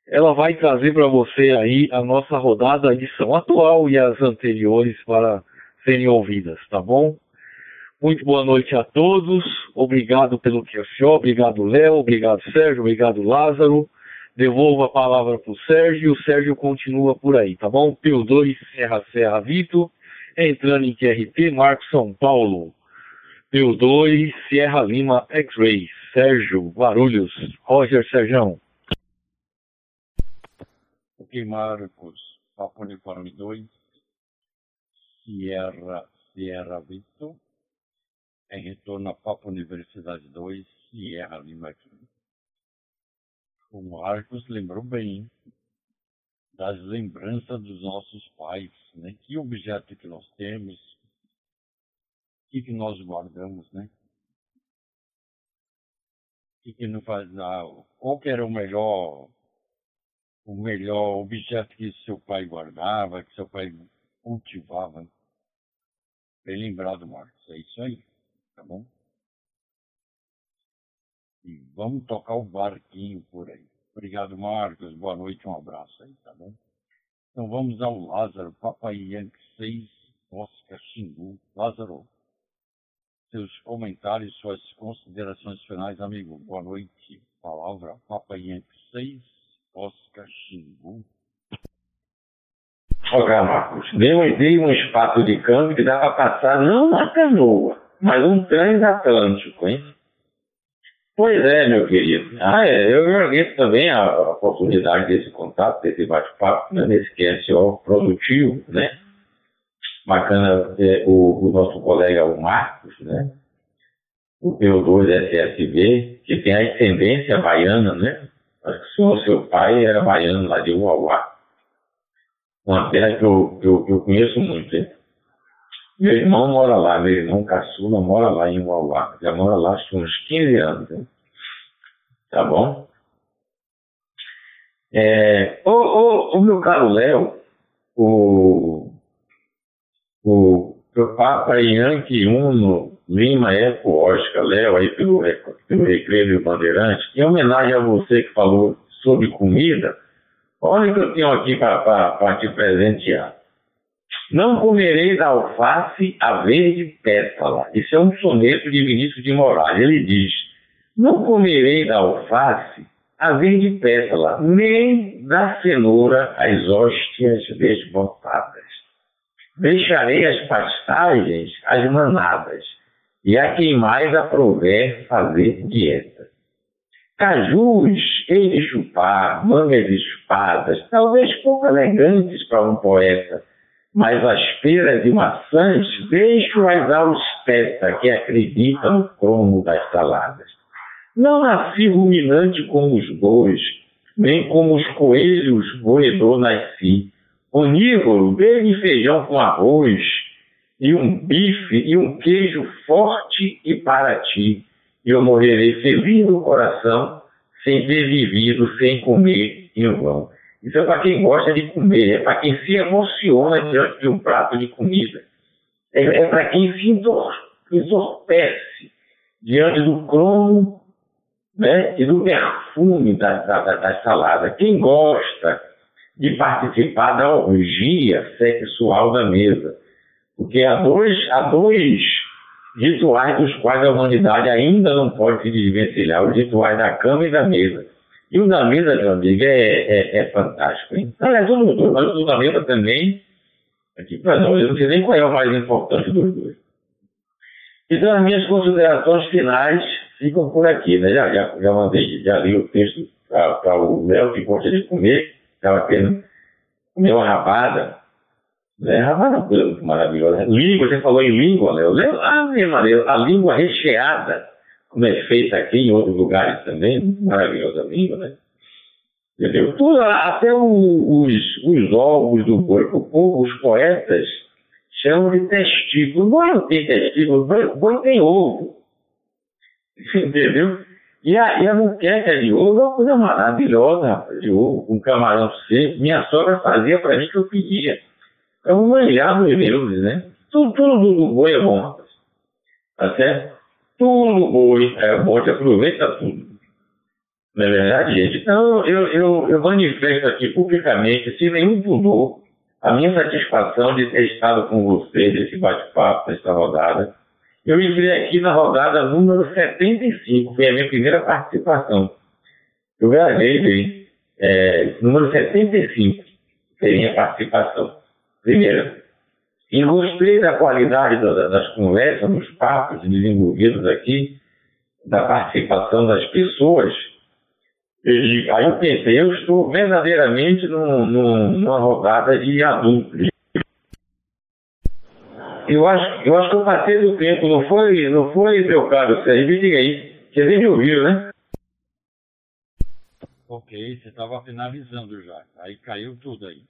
ela vai trazer para você aí a nossa rodada, a edição atual e as anteriores para serem ouvidas, tá bom? Muito boa noite a todos. Obrigado pelo QFO, obrigado Léo, obrigado Sérgio, obrigado Lázaro. Devolvo a palavra para o Sérgio. O Sérgio continua por aí, tá bom? Pio 2, Serra Serra Vito. Entrando em QRT, Marco São Paulo. Pio 2, Sierra Lima X-Ray. Sérgio, Guarulhos. Roger Serjão. Ok, Marcos. Papo Uniforme 2. Sierra, Sierra Vito em retorno à Papa Universidade 2, Sierra Lima aqui. O Marcos lembrou bem das lembranças dos nossos pais, né? Que objeto que nós temos, o que, que nós guardamos, né? O que, que não faz ah, Qual que era o melhor, o melhor objeto que seu pai guardava, que seu pai cultivava? Bem lembrado, Marcos, é isso aí tá bom? E vamos tocar o barquinho por aí. Obrigado, Marcos. Boa noite, um abraço aí, tá bom? Então vamos ao Lázaro, Papai Yankee 6, Oscar Xingu. Lázaro, seus comentários, suas considerações finais, amigo. Boa noite. Palavra, Papai Yankee 6, Oscar Xingu. Olha, Marcos, dei dei um espaço de câmbio que dava para passar não na canoa, mas um transatlântico, hein? Pois é, meu querido. Ah, é, eu agradeço também a, a oportunidade desse contato, desse bate-papo, né, nesse QSO produtivo, né? Bacana é, o, o, nosso colega, o Marcos, né? O P2SSB, que tem a ascendência baiana, né? Acho que o seu pai era baiano lá de Uauá. Uma terra que eu, que eu, que eu conheço muito, hein? Meu irmão mora lá, meu irmão caçula mora lá em Uauá. Já mora lá há uns 15 anos. Hein? Tá bom? É, o, o, o meu caro Léo, o, o, o Papa Yankee Uno Lima Eco Oscar, Léo, aí pelo, pelo Recreio Bandeirante, em homenagem a você que falou sobre comida, olha o que eu tenho aqui para te presentear. Não comereis alface a verde pétala. Isso é um soneto de Vinícius de Moraes. Ele diz: Não comereis alface a verde pétala, nem da cenoura as hóstias desbotadas. deixarei as pastagens às manadas, e a quem mais aprover fazer dieta. Cajus, hei de chupar, mangas espadas, talvez pouco elegantes para um poeta, mas as peras e maçãs deixo-as aos peta que acreditam no cromo das saladas. Não nasci ruminante como os bois, nem como os coelhos roedor nasci. Onívoro, bebe feijão com arroz, e um bife e um queijo forte e para ti. E eu morrerei feliz no coração, sem ter vivido, sem comer em vão. Isso é para quem gosta de comer, é para quem se emociona diante de um prato de comida. É, é para quem se entorpece diante do cromo né, e do perfume da, da, da salada. Quem gosta de participar da orgia sexual da mesa. Porque há dois, há dois rituais dos quais a humanidade ainda não pode se desvencilhar, os rituais da cama e da mesa. E o da mesa, meu amigo, é, é, é fantástico. Hein? Aliás, o, o, o da também, para nós, eu não sei nem qual é o mais importante dos dois. Então, as minhas considerações finais ficam por aqui. Né? Já, já, já mandei, já li o texto para o Léo, que gosta de comer, estava querendo comer uma rabada. Né? Rabada é uma coisa maravilhosa. Língua, você falou em língua, Léo. Ah, Maria, a língua recheada como é feita aqui em outros lugares também, maravilhosa língua, né? Entendeu? Tudo, até o, os, os ovos do boi, os poetas chamam de testículo. O boi não tem testículo, o boi tem ovo. Entendeu? E a, e a muqueca de ovo é uma coisa maravilhosa, rapaz, de ovo, com camarão seco. Minha sogra fazia pra mim que eu pedia. É um manjar dos deuses, né? Tudo, tudo do boi é bom, rapaz. Tá certo? Tudo boi, é, bom que aproveita tudo. Não é verdade, gente? Então, eu, eu, eu manifesto aqui publicamente, sem nenhum pudor, a minha satisfação de ter estado com vocês nesse bate-papo, nessa rodada. Eu entrei aqui na rodada número 75, foi a minha primeira participação. Eu gravei, é, número 75, foi a minha participação. Primeira. E gostei da qualidade das conversas, dos papos desenvolvidos aqui, da participação das pessoas. E aí eu pensei, eu estou verdadeiramente num, num, numa rodada de adultos. Eu acho, eu acho que eu passei do tempo, não foi, não foi meu caro Sérgio? Me diga aí, vocês me ouviram, né? Ok, você estava finalizando já, aí caiu tudo aí.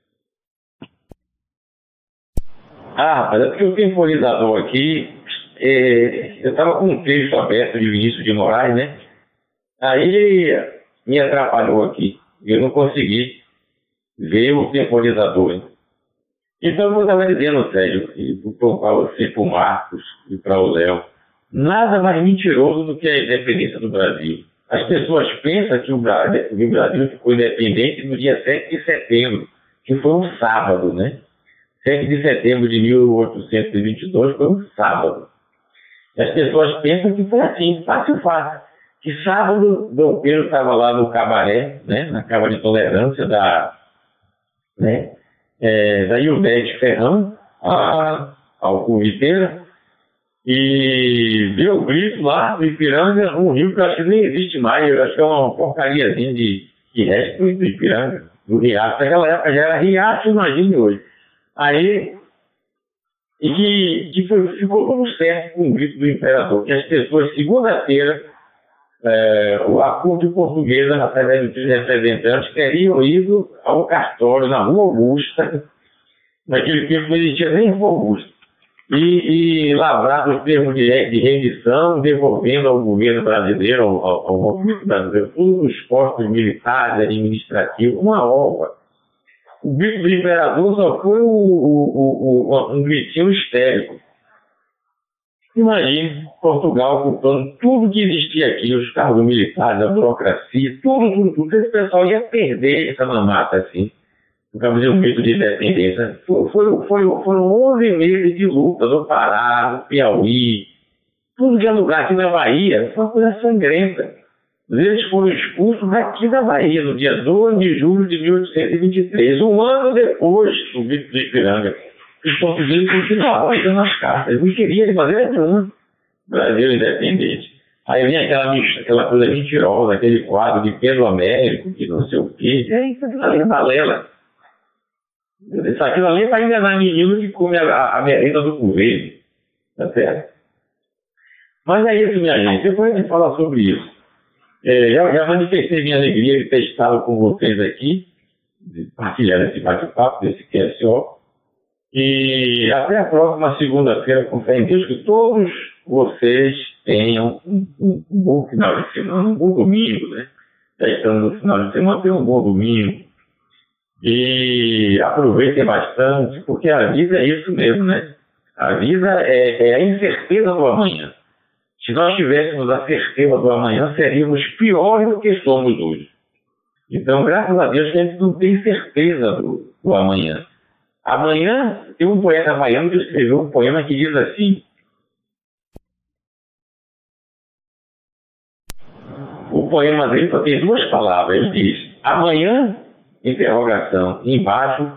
Ah, rapaz, é porque o temporizador aqui, é, eu estava com um texto aberto de Vinícius de Moraes, né? Aí me atrapalhou aqui. Eu não consegui ver o temporizador. Então eu estava dizendo, Sérgio, para você, para o Marcos e para o Léo, nada mais mentiroso do que a independência do Brasil. As pessoas pensam que o Brasil, o Brasil ficou independente no dia 7 de setembro, que foi um sábado, né? 7 de setembro de 1822 foi um sábado. E as pessoas pensam que foi assim, fácil, fácil. Que sábado, Dom Pedro estava lá no cabaré, né, na Câmara de Tolerância da, né, é, da Ilvete Ferrão, a, ao Curviteira, e deu o grito lá no Ipiranga, um rio que eu acho que nem existe mais, eu acho que é uma porcariazinha de, de resto do Ipiranga, do riacho. Naquela época já era riacho, imagine hoje. Aí, e ficou como certo o grito do imperador, que as pessoas, segunda-feira, é, a corte portuguesa, através dos representantes, teriam ido ao cartório na Rua Augusta, naquele tempo não existia nem Rua Augusta, e, e lavrar os termos de, de devolvendo ao governo brasileiro, ao, ao governo brasileiro, todos os postos militares, administrativos, uma obra o grito do imperador só foi o, o, o, um gritinho histérico. Imagine Portugal ocupando tudo que existia aqui, os cargos militares, a burocracia, tudo, tudo, tudo. Esse pessoal ia perder essa mamata assim, de um grito de independência. Foi, foi, foi, foram 11 meses de luta no Pará, no Piauí, tudo que é lugar aqui na Bahia, foi uma coisa sangrenta. Eles foram expulsos daqui da Bahia, no dia 12 de julho de 1823, um ano depois do grito de Ipiranga. os portugueses continuavam fazendo as cartas. Eu não queria fazer nenhum Brasil independente. Aí vem aquela, aquela coisa mentirosa, aquele quadro de Pedro Américo, que não sei o quê. É isso ali é balela. Isso aquilo ali vai enganar menino que come a, a merenda do governo. Tá certo? Mas é isso, minha gente. Depois a gente fala sobre isso. É, já, já manifestei minha alegria de ter estado com vocês aqui, de partilhar esse bate-papo, desse QSO. E até a próxima segunda-feira, com fé em Deus, que todos vocês tenham um, um, um, bom final de semana, um bom domingo, né? Já estamos no final de semana, tenham um bom domingo. E aproveitem bastante, porque a vida é isso mesmo, né? A vida é, é a incerteza do amanhã. Se nós tivéssemos a certeza do amanhã, seríamos piores do que somos hoje. Então, graças a Deus, a gente não tem certeza do, do amanhã. Amanhã, tem um poeta havaiano que escreveu um poema que diz assim: O poema dele só tem duas palavras. Ele diz: Amanhã, interrogação, embaixo,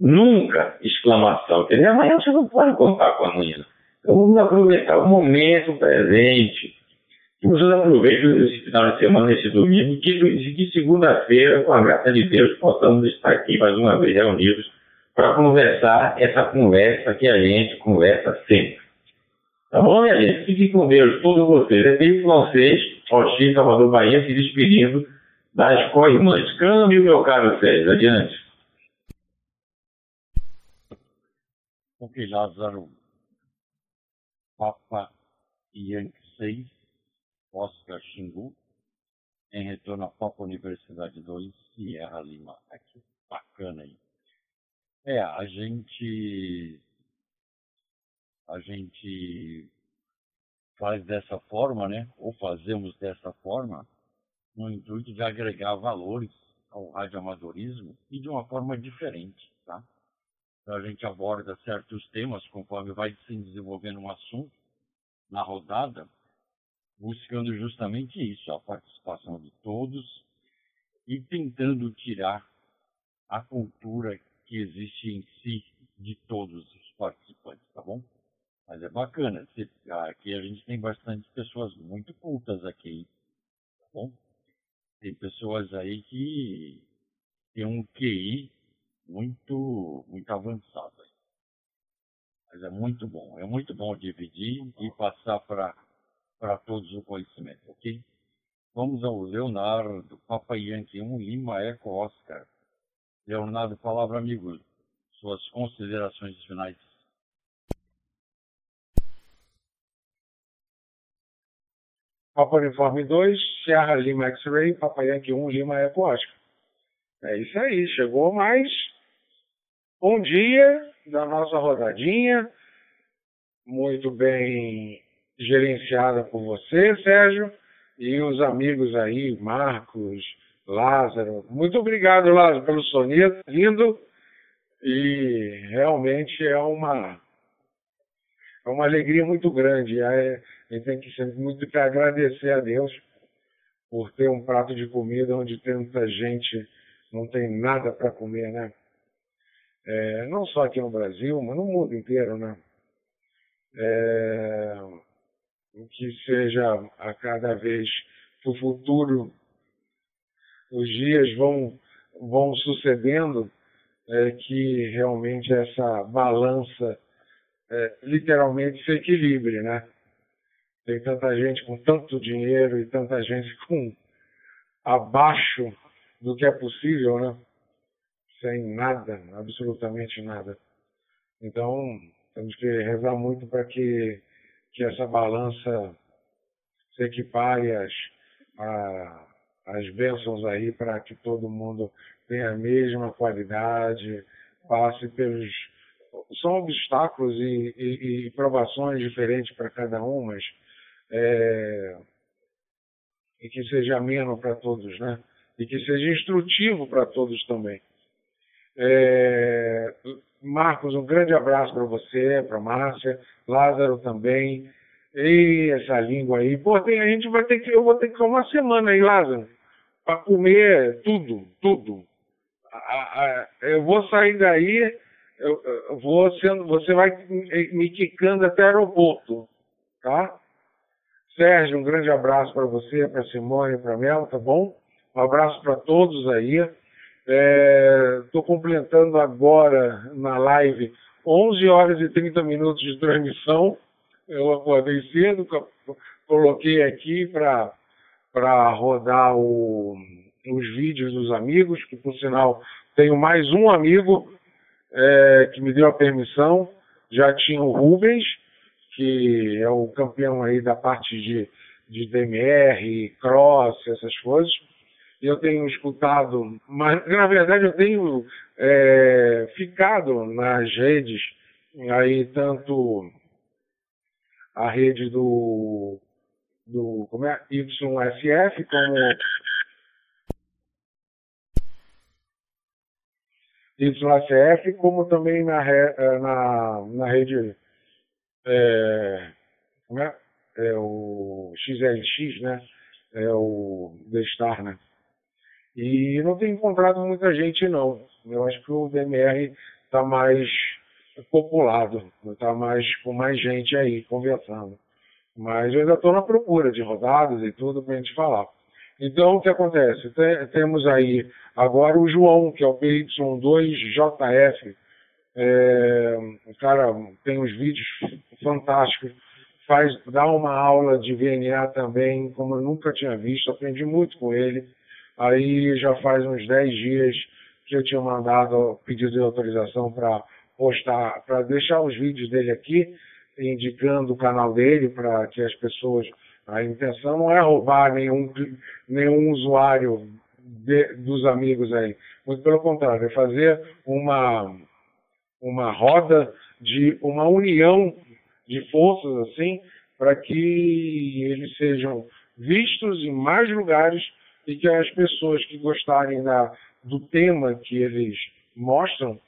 nunca, exclamação. Quer dizer, amanhã você não pode contar com amanhã. Vamos aproveitar o momento presente. Vocês aproveitem esse final de semana, esse domingo, que, que segunda-feira, com a graça de Deus, possamos estar aqui mais uma vez reunidos para conversar essa conversa que a gente conversa sempre. Tá bom, minha gente? Fiquem com Deus, todos vocês. É mesmo vocês, Oxi, Salvador Bahia, se despedindo das co-irmãs Câmbio, meu caro Sérgio. Adiante. Ok, Lázaro. Papa 6, Oscar Xingu, em retorno à Papa Universidade 2, Sierra Lima. Que bacana aí. É, a gente. A gente faz dessa forma, né? Ou fazemos dessa forma, no intuito de agregar valores ao radioamadorismo e de uma forma diferente, tá? A gente aborda certos temas conforme vai se desenvolvendo um assunto na rodada, buscando justamente isso, a participação de todos e tentando tirar a cultura que existe em si de todos os participantes, tá bom? Mas é bacana, aqui a gente tem bastante pessoas muito cultas aqui, tá bom? Tem pessoas aí que têm um QI muito, muito avançado. Mas é muito bom, é muito bom dividir e passar para todos o conhecimento, ok? Vamos ao Leonardo, Papa Yankee 1, Lima Eco Oscar. Leonardo, palavra amigo, suas considerações finais. Papa Uniforme 2, Sierra Lima X-Ray, Papa Yankee 1, Lima Eco Oscar. É isso aí, chegou mais um dia da nossa rodadinha, muito bem gerenciada por você, Sérgio, e os amigos aí, Marcos, Lázaro. Muito obrigado, Lázaro, pelo soneto lindo. E realmente é uma, é uma alegria muito grande. É, a gente tem que sempre muito que agradecer a Deus por ter um prato de comida onde tanta gente não tem nada para comer, né? É, não só aqui no Brasil, mas no mundo inteiro, né? É, que seja a cada vez para o futuro os dias vão, vão sucedendo, é, que realmente essa balança é, literalmente se equilibre, né? Tem tanta gente com tanto dinheiro e tanta gente com abaixo do que é possível, né? Sem nada, absolutamente nada. Então, temos que rezar muito para que, que essa balança se equipare às, a, as bênçãos aí para que todo mundo tenha a mesma qualidade, passe pelos. São obstáculos e, e, e provações diferentes para cada um, mas. É, e que seja ameno para todos, né? E que seja instrutivo para todos também. É, Marcos, um grande abraço para você, para Márcia, Lázaro também. E essa língua aí, pô, tem, a gente vai ter que, eu vou ter que ficar uma semana aí, Lázaro, para comer tudo, tudo. A, a, eu vou sair daí eu, eu vou sendo, você vai me quicando até o aeroporto, tá? Sérgio, um grande abraço para você, para Simone, para Mel, tá bom? Um abraço para todos aí. Estou é, completando agora na live 11 horas e 30 minutos de transmissão. Eu acordei cedo, coloquei aqui para rodar o, os vídeos dos amigos, que por sinal tenho mais um amigo é, que me deu a permissão. Já tinha o Rubens, que é o campeão aí da parte de, de DMR, cross, essas coisas eu tenho escutado, mas na verdade eu tenho é, ficado nas redes, aí tanto a rede do, do como é, YSF como YSF, como também na, é, na, na rede é, como é, é o XLX, né? É o The Star, né? E não tenho encontrado muita gente, não. Eu acho que o DMR está mais populado, está mais com mais gente aí conversando. Mas eu ainda estou na procura de rodadas e tudo para a gente falar. Então, o que acontece? Tem, temos aí agora o João, que é o PY2JF. É, o cara tem uns vídeos fantásticos, faz, dá uma aula de VNA também, como eu nunca tinha visto, aprendi muito com ele. Aí já faz uns 10 dias que eu tinha mandado pedido de autorização para postar, para deixar os vídeos dele aqui, indicando o canal dele para que as pessoas. A intenção não é roubar nenhum, nenhum usuário de, dos amigos aí. Muito pelo contrário, é fazer uma, uma roda de uma união de forças assim para que eles sejam vistos em mais lugares e que as pessoas que gostarem da, do tema que eles mostram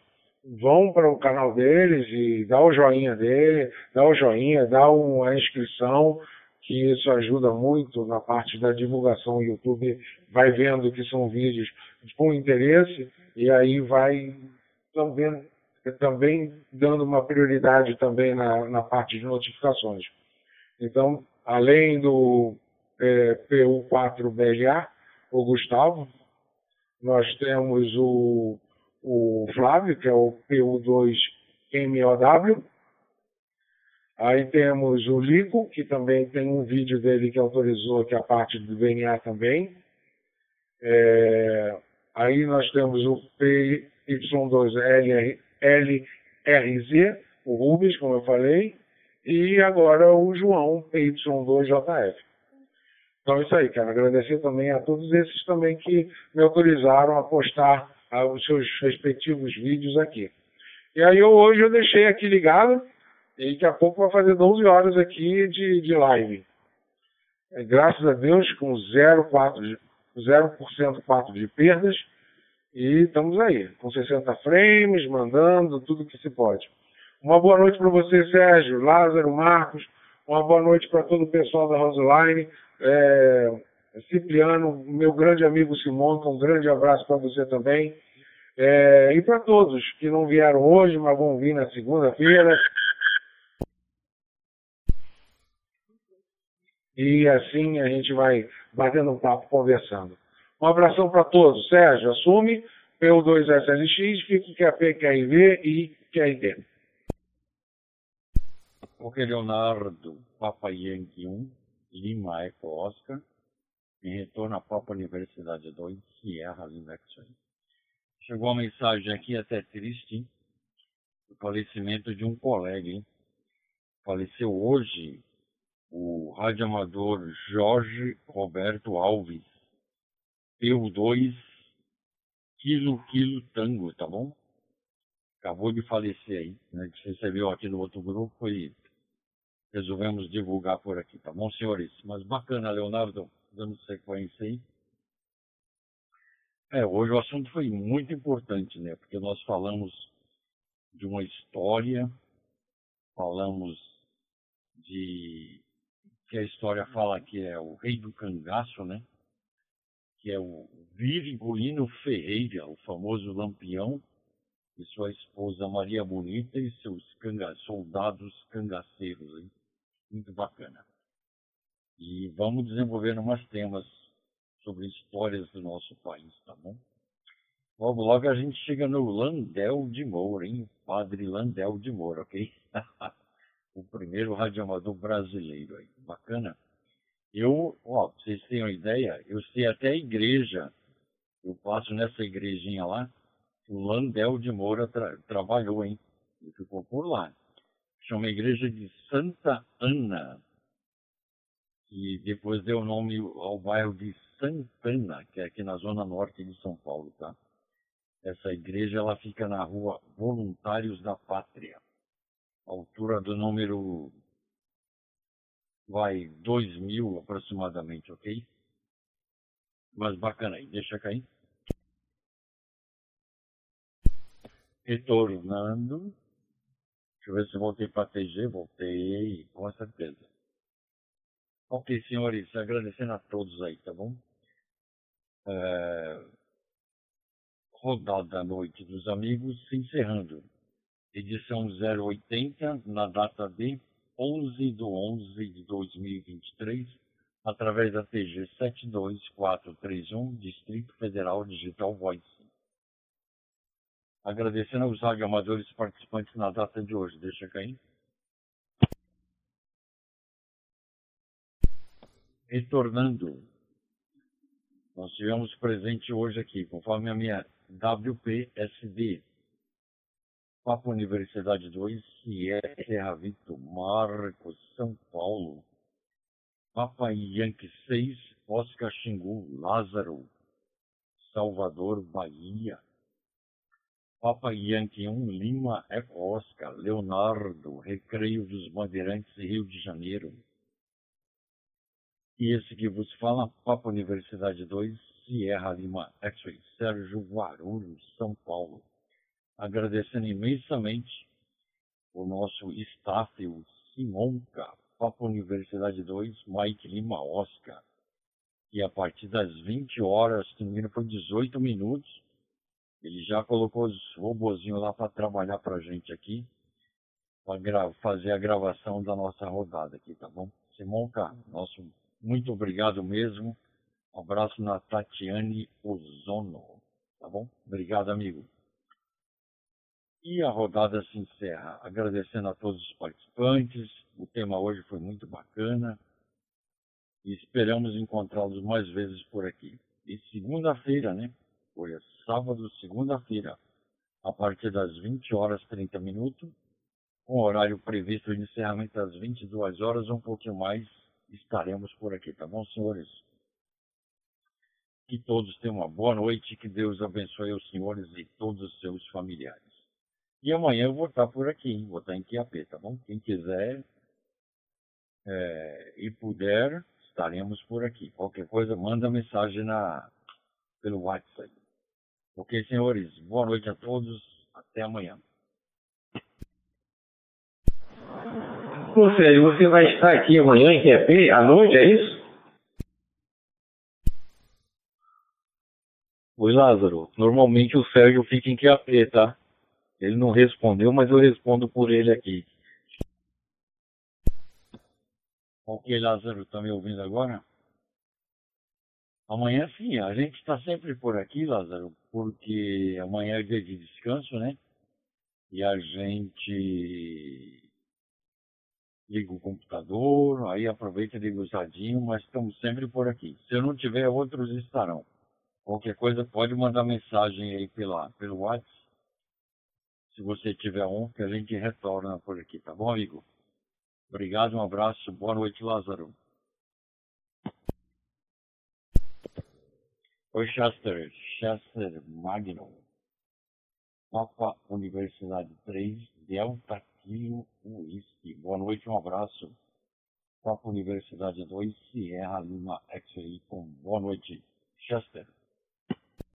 vão para o canal deles e dá o joinha dele, dá o joinha, dá uma inscrição, que isso ajuda muito na parte da divulgação. O YouTube vai vendo que são vídeos com interesse e aí vai também, também dando uma prioridade também na, na parte de notificações. Então, além do é, PU4BLA, o Gustavo, nós temos o, o Flávio, que é o PU2MOW, aí temos o Lico, que também tem um vídeo dele que autorizou que a parte do DNA também, é, aí nós temos o PY2LRZ, o Rubens, como eu falei, e agora o João, PY2JF. Então, isso aí, quero agradecer também a todos esses também que me autorizaram a postar ah, os seus respectivos vídeos aqui. E aí, eu, hoje eu deixei aqui ligado e daqui a pouco vai fazer 12 horas aqui de, de live. É, graças a Deus, com 0,4% 0% de perdas. E estamos aí, com 60 frames, mandando tudo que se pode. Uma boa noite para você, Sérgio, Lázaro, Marcos. Uma boa noite para todo o pessoal da Roseline. É, Cipriano, meu grande amigo Simão, um grande abraço para você também. É, e para todos que não vieram hoje, mas vão vir na segunda-feira. E assim a gente vai batendo um papo, conversando. Um abração para todos. Sérgio, assume PU2SLX, fica QAP, QRV e QRT. Ok, Leonardo, Papa Yankee 1. Lima Eco Oscar, em retorno à própria Universidade 2, Sierra Lima X-Ray. Chegou uma mensagem aqui até triste, o falecimento de um colega, hein? Faleceu hoje o radioamador Jorge Roberto Alves, PU2, Kilo Kilo Tango, tá bom? Acabou de falecer aí, né? Que você recebeu aqui no outro grupo, foi resolvemos divulgar por aqui, tá bom, senhores? Mas bacana, Leonardo, dando sequência aí. É, hoje o assunto foi muito importante, né? Porque nós falamos de uma história, falamos de que a história fala que é o rei do cangaço, né? Que é o Virgulino Ferreira, o famoso lampião, e sua esposa Maria Bonita e seus canga soldados cangaceiros. Hein? Muito bacana. E vamos desenvolver umas temas sobre histórias do nosso país, tá bom? Logo, logo a gente chega no Landel de Moura, hein? O padre Landel de Moura, ok? (laughs) o primeiro radioamador brasileiro aí. Bacana? Eu, ó, pra vocês terem uma ideia, eu sei até a igreja. Eu passo nessa igrejinha lá. O Landel de Moura tra trabalhou, hein? Ele ficou por lá. Chama a igreja de Santa Ana. E depois deu nome ao bairro de Santana, que é aqui na zona norte de São Paulo, tá? Essa igreja ela fica na rua Voluntários da Pátria, altura do número vai 2 mil aproximadamente, ok? Mas bacana aí, deixa cair. Retornando. Deixa eu ver se voltei para TG. Voltei, com certeza. Ok, senhores, agradecendo a todos aí, tá bom? É... Rodada da Noite dos Amigos se encerrando. Edição 080, na data de 11 de 11 de 2023, através da TG 72431, Distrito Federal Digital Voice. Agradecendo aos radioamadores participantes na data de hoje. Deixa cair. Retornando, nós tivemos presente hoje aqui, conforme a minha WPSD, Papo Universidade 2, Sierra Vito, Marcos, São Paulo, Papa Yankee 6, Oscar Xingu, Lázaro, Salvador, Bahia, Papa Yankee 1, Lima, Eco Oscar, Leonardo, Recreio dos Bandeirantes, Rio de Janeiro. E esse que vos fala, Papa Universidade 2, Sierra Lima, X-Ray, Sérgio Guarulhos, São Paulo agradecendo imensamente o nosso staff, o Simonca, Papo Universidade 2, Mike Lima Oscar. E a partir das 20 horas, se não me engano, foi 18 minutos, ele já colocou os robozinhos lá para trabalhar para a gente aqui, para fazer a gravação da nossa rodada aqui, tá bom? Simonca, nosso muito obrigado mesmo. Um abraço na Tatiane Ozono, tá bom? Obrigado, amigo. E a rodada se encerra agradecendo a todos os participantes. O tema hoje foi muito bacana. E esperamos encontrá-los mais vezes por aqui. E segunda-feira, né? Foi sábado, segunda-feira, a partir das 20 horas 30 minutos, com horário previsto de encerramento às 22 horas, um pouquinho mais, estaremos por aqui, tá bom, senhores? Que todos tenham uma boa noite, que Deus abençoe os senhores e todos os seus familiares. E amanhã eu vou estar por aqui, vou estar em QAP, tá bom? Quem quiser é, e puder, estaremos por aqui. Qualquer coisa, manda mensagem na, pelo WhatsApp. Ok, senhores? Boa noite a todos. Até amanhã. Ou seja, você vai estar aqui amanhã em QAP, à noite, é isso? Oi, Lázaro. Normalmente o Sérgio fica em QAP, tá? Ele não respondeu, mas eu respondo por ele aqui. Ok, Lázaro, está me ouvindo agora? Amanhã sim, a gente está sempre por aqui, Lázaro, porque amanhã é dia de descanso, né? E a gente liga o computador, aí aproveita e liga o radinho, mas estamos sempre por aqui. Se eu não tiver, outros estarão. Qualquer coisa pode mandar mensagem aí pela, pelo WhatsApp se você tiver um, que a gente retorna por aqui, tá bom, amigo? Obrigado, um abraço, boa noite, Lázaro. Oi, Chester, Chester Magno, Papa Universidade 3, Delta Kilo Whisky. Boa noite, um abraço. Papa Universidade 2, Sierra Lima X-Ray, boa noite, Chester.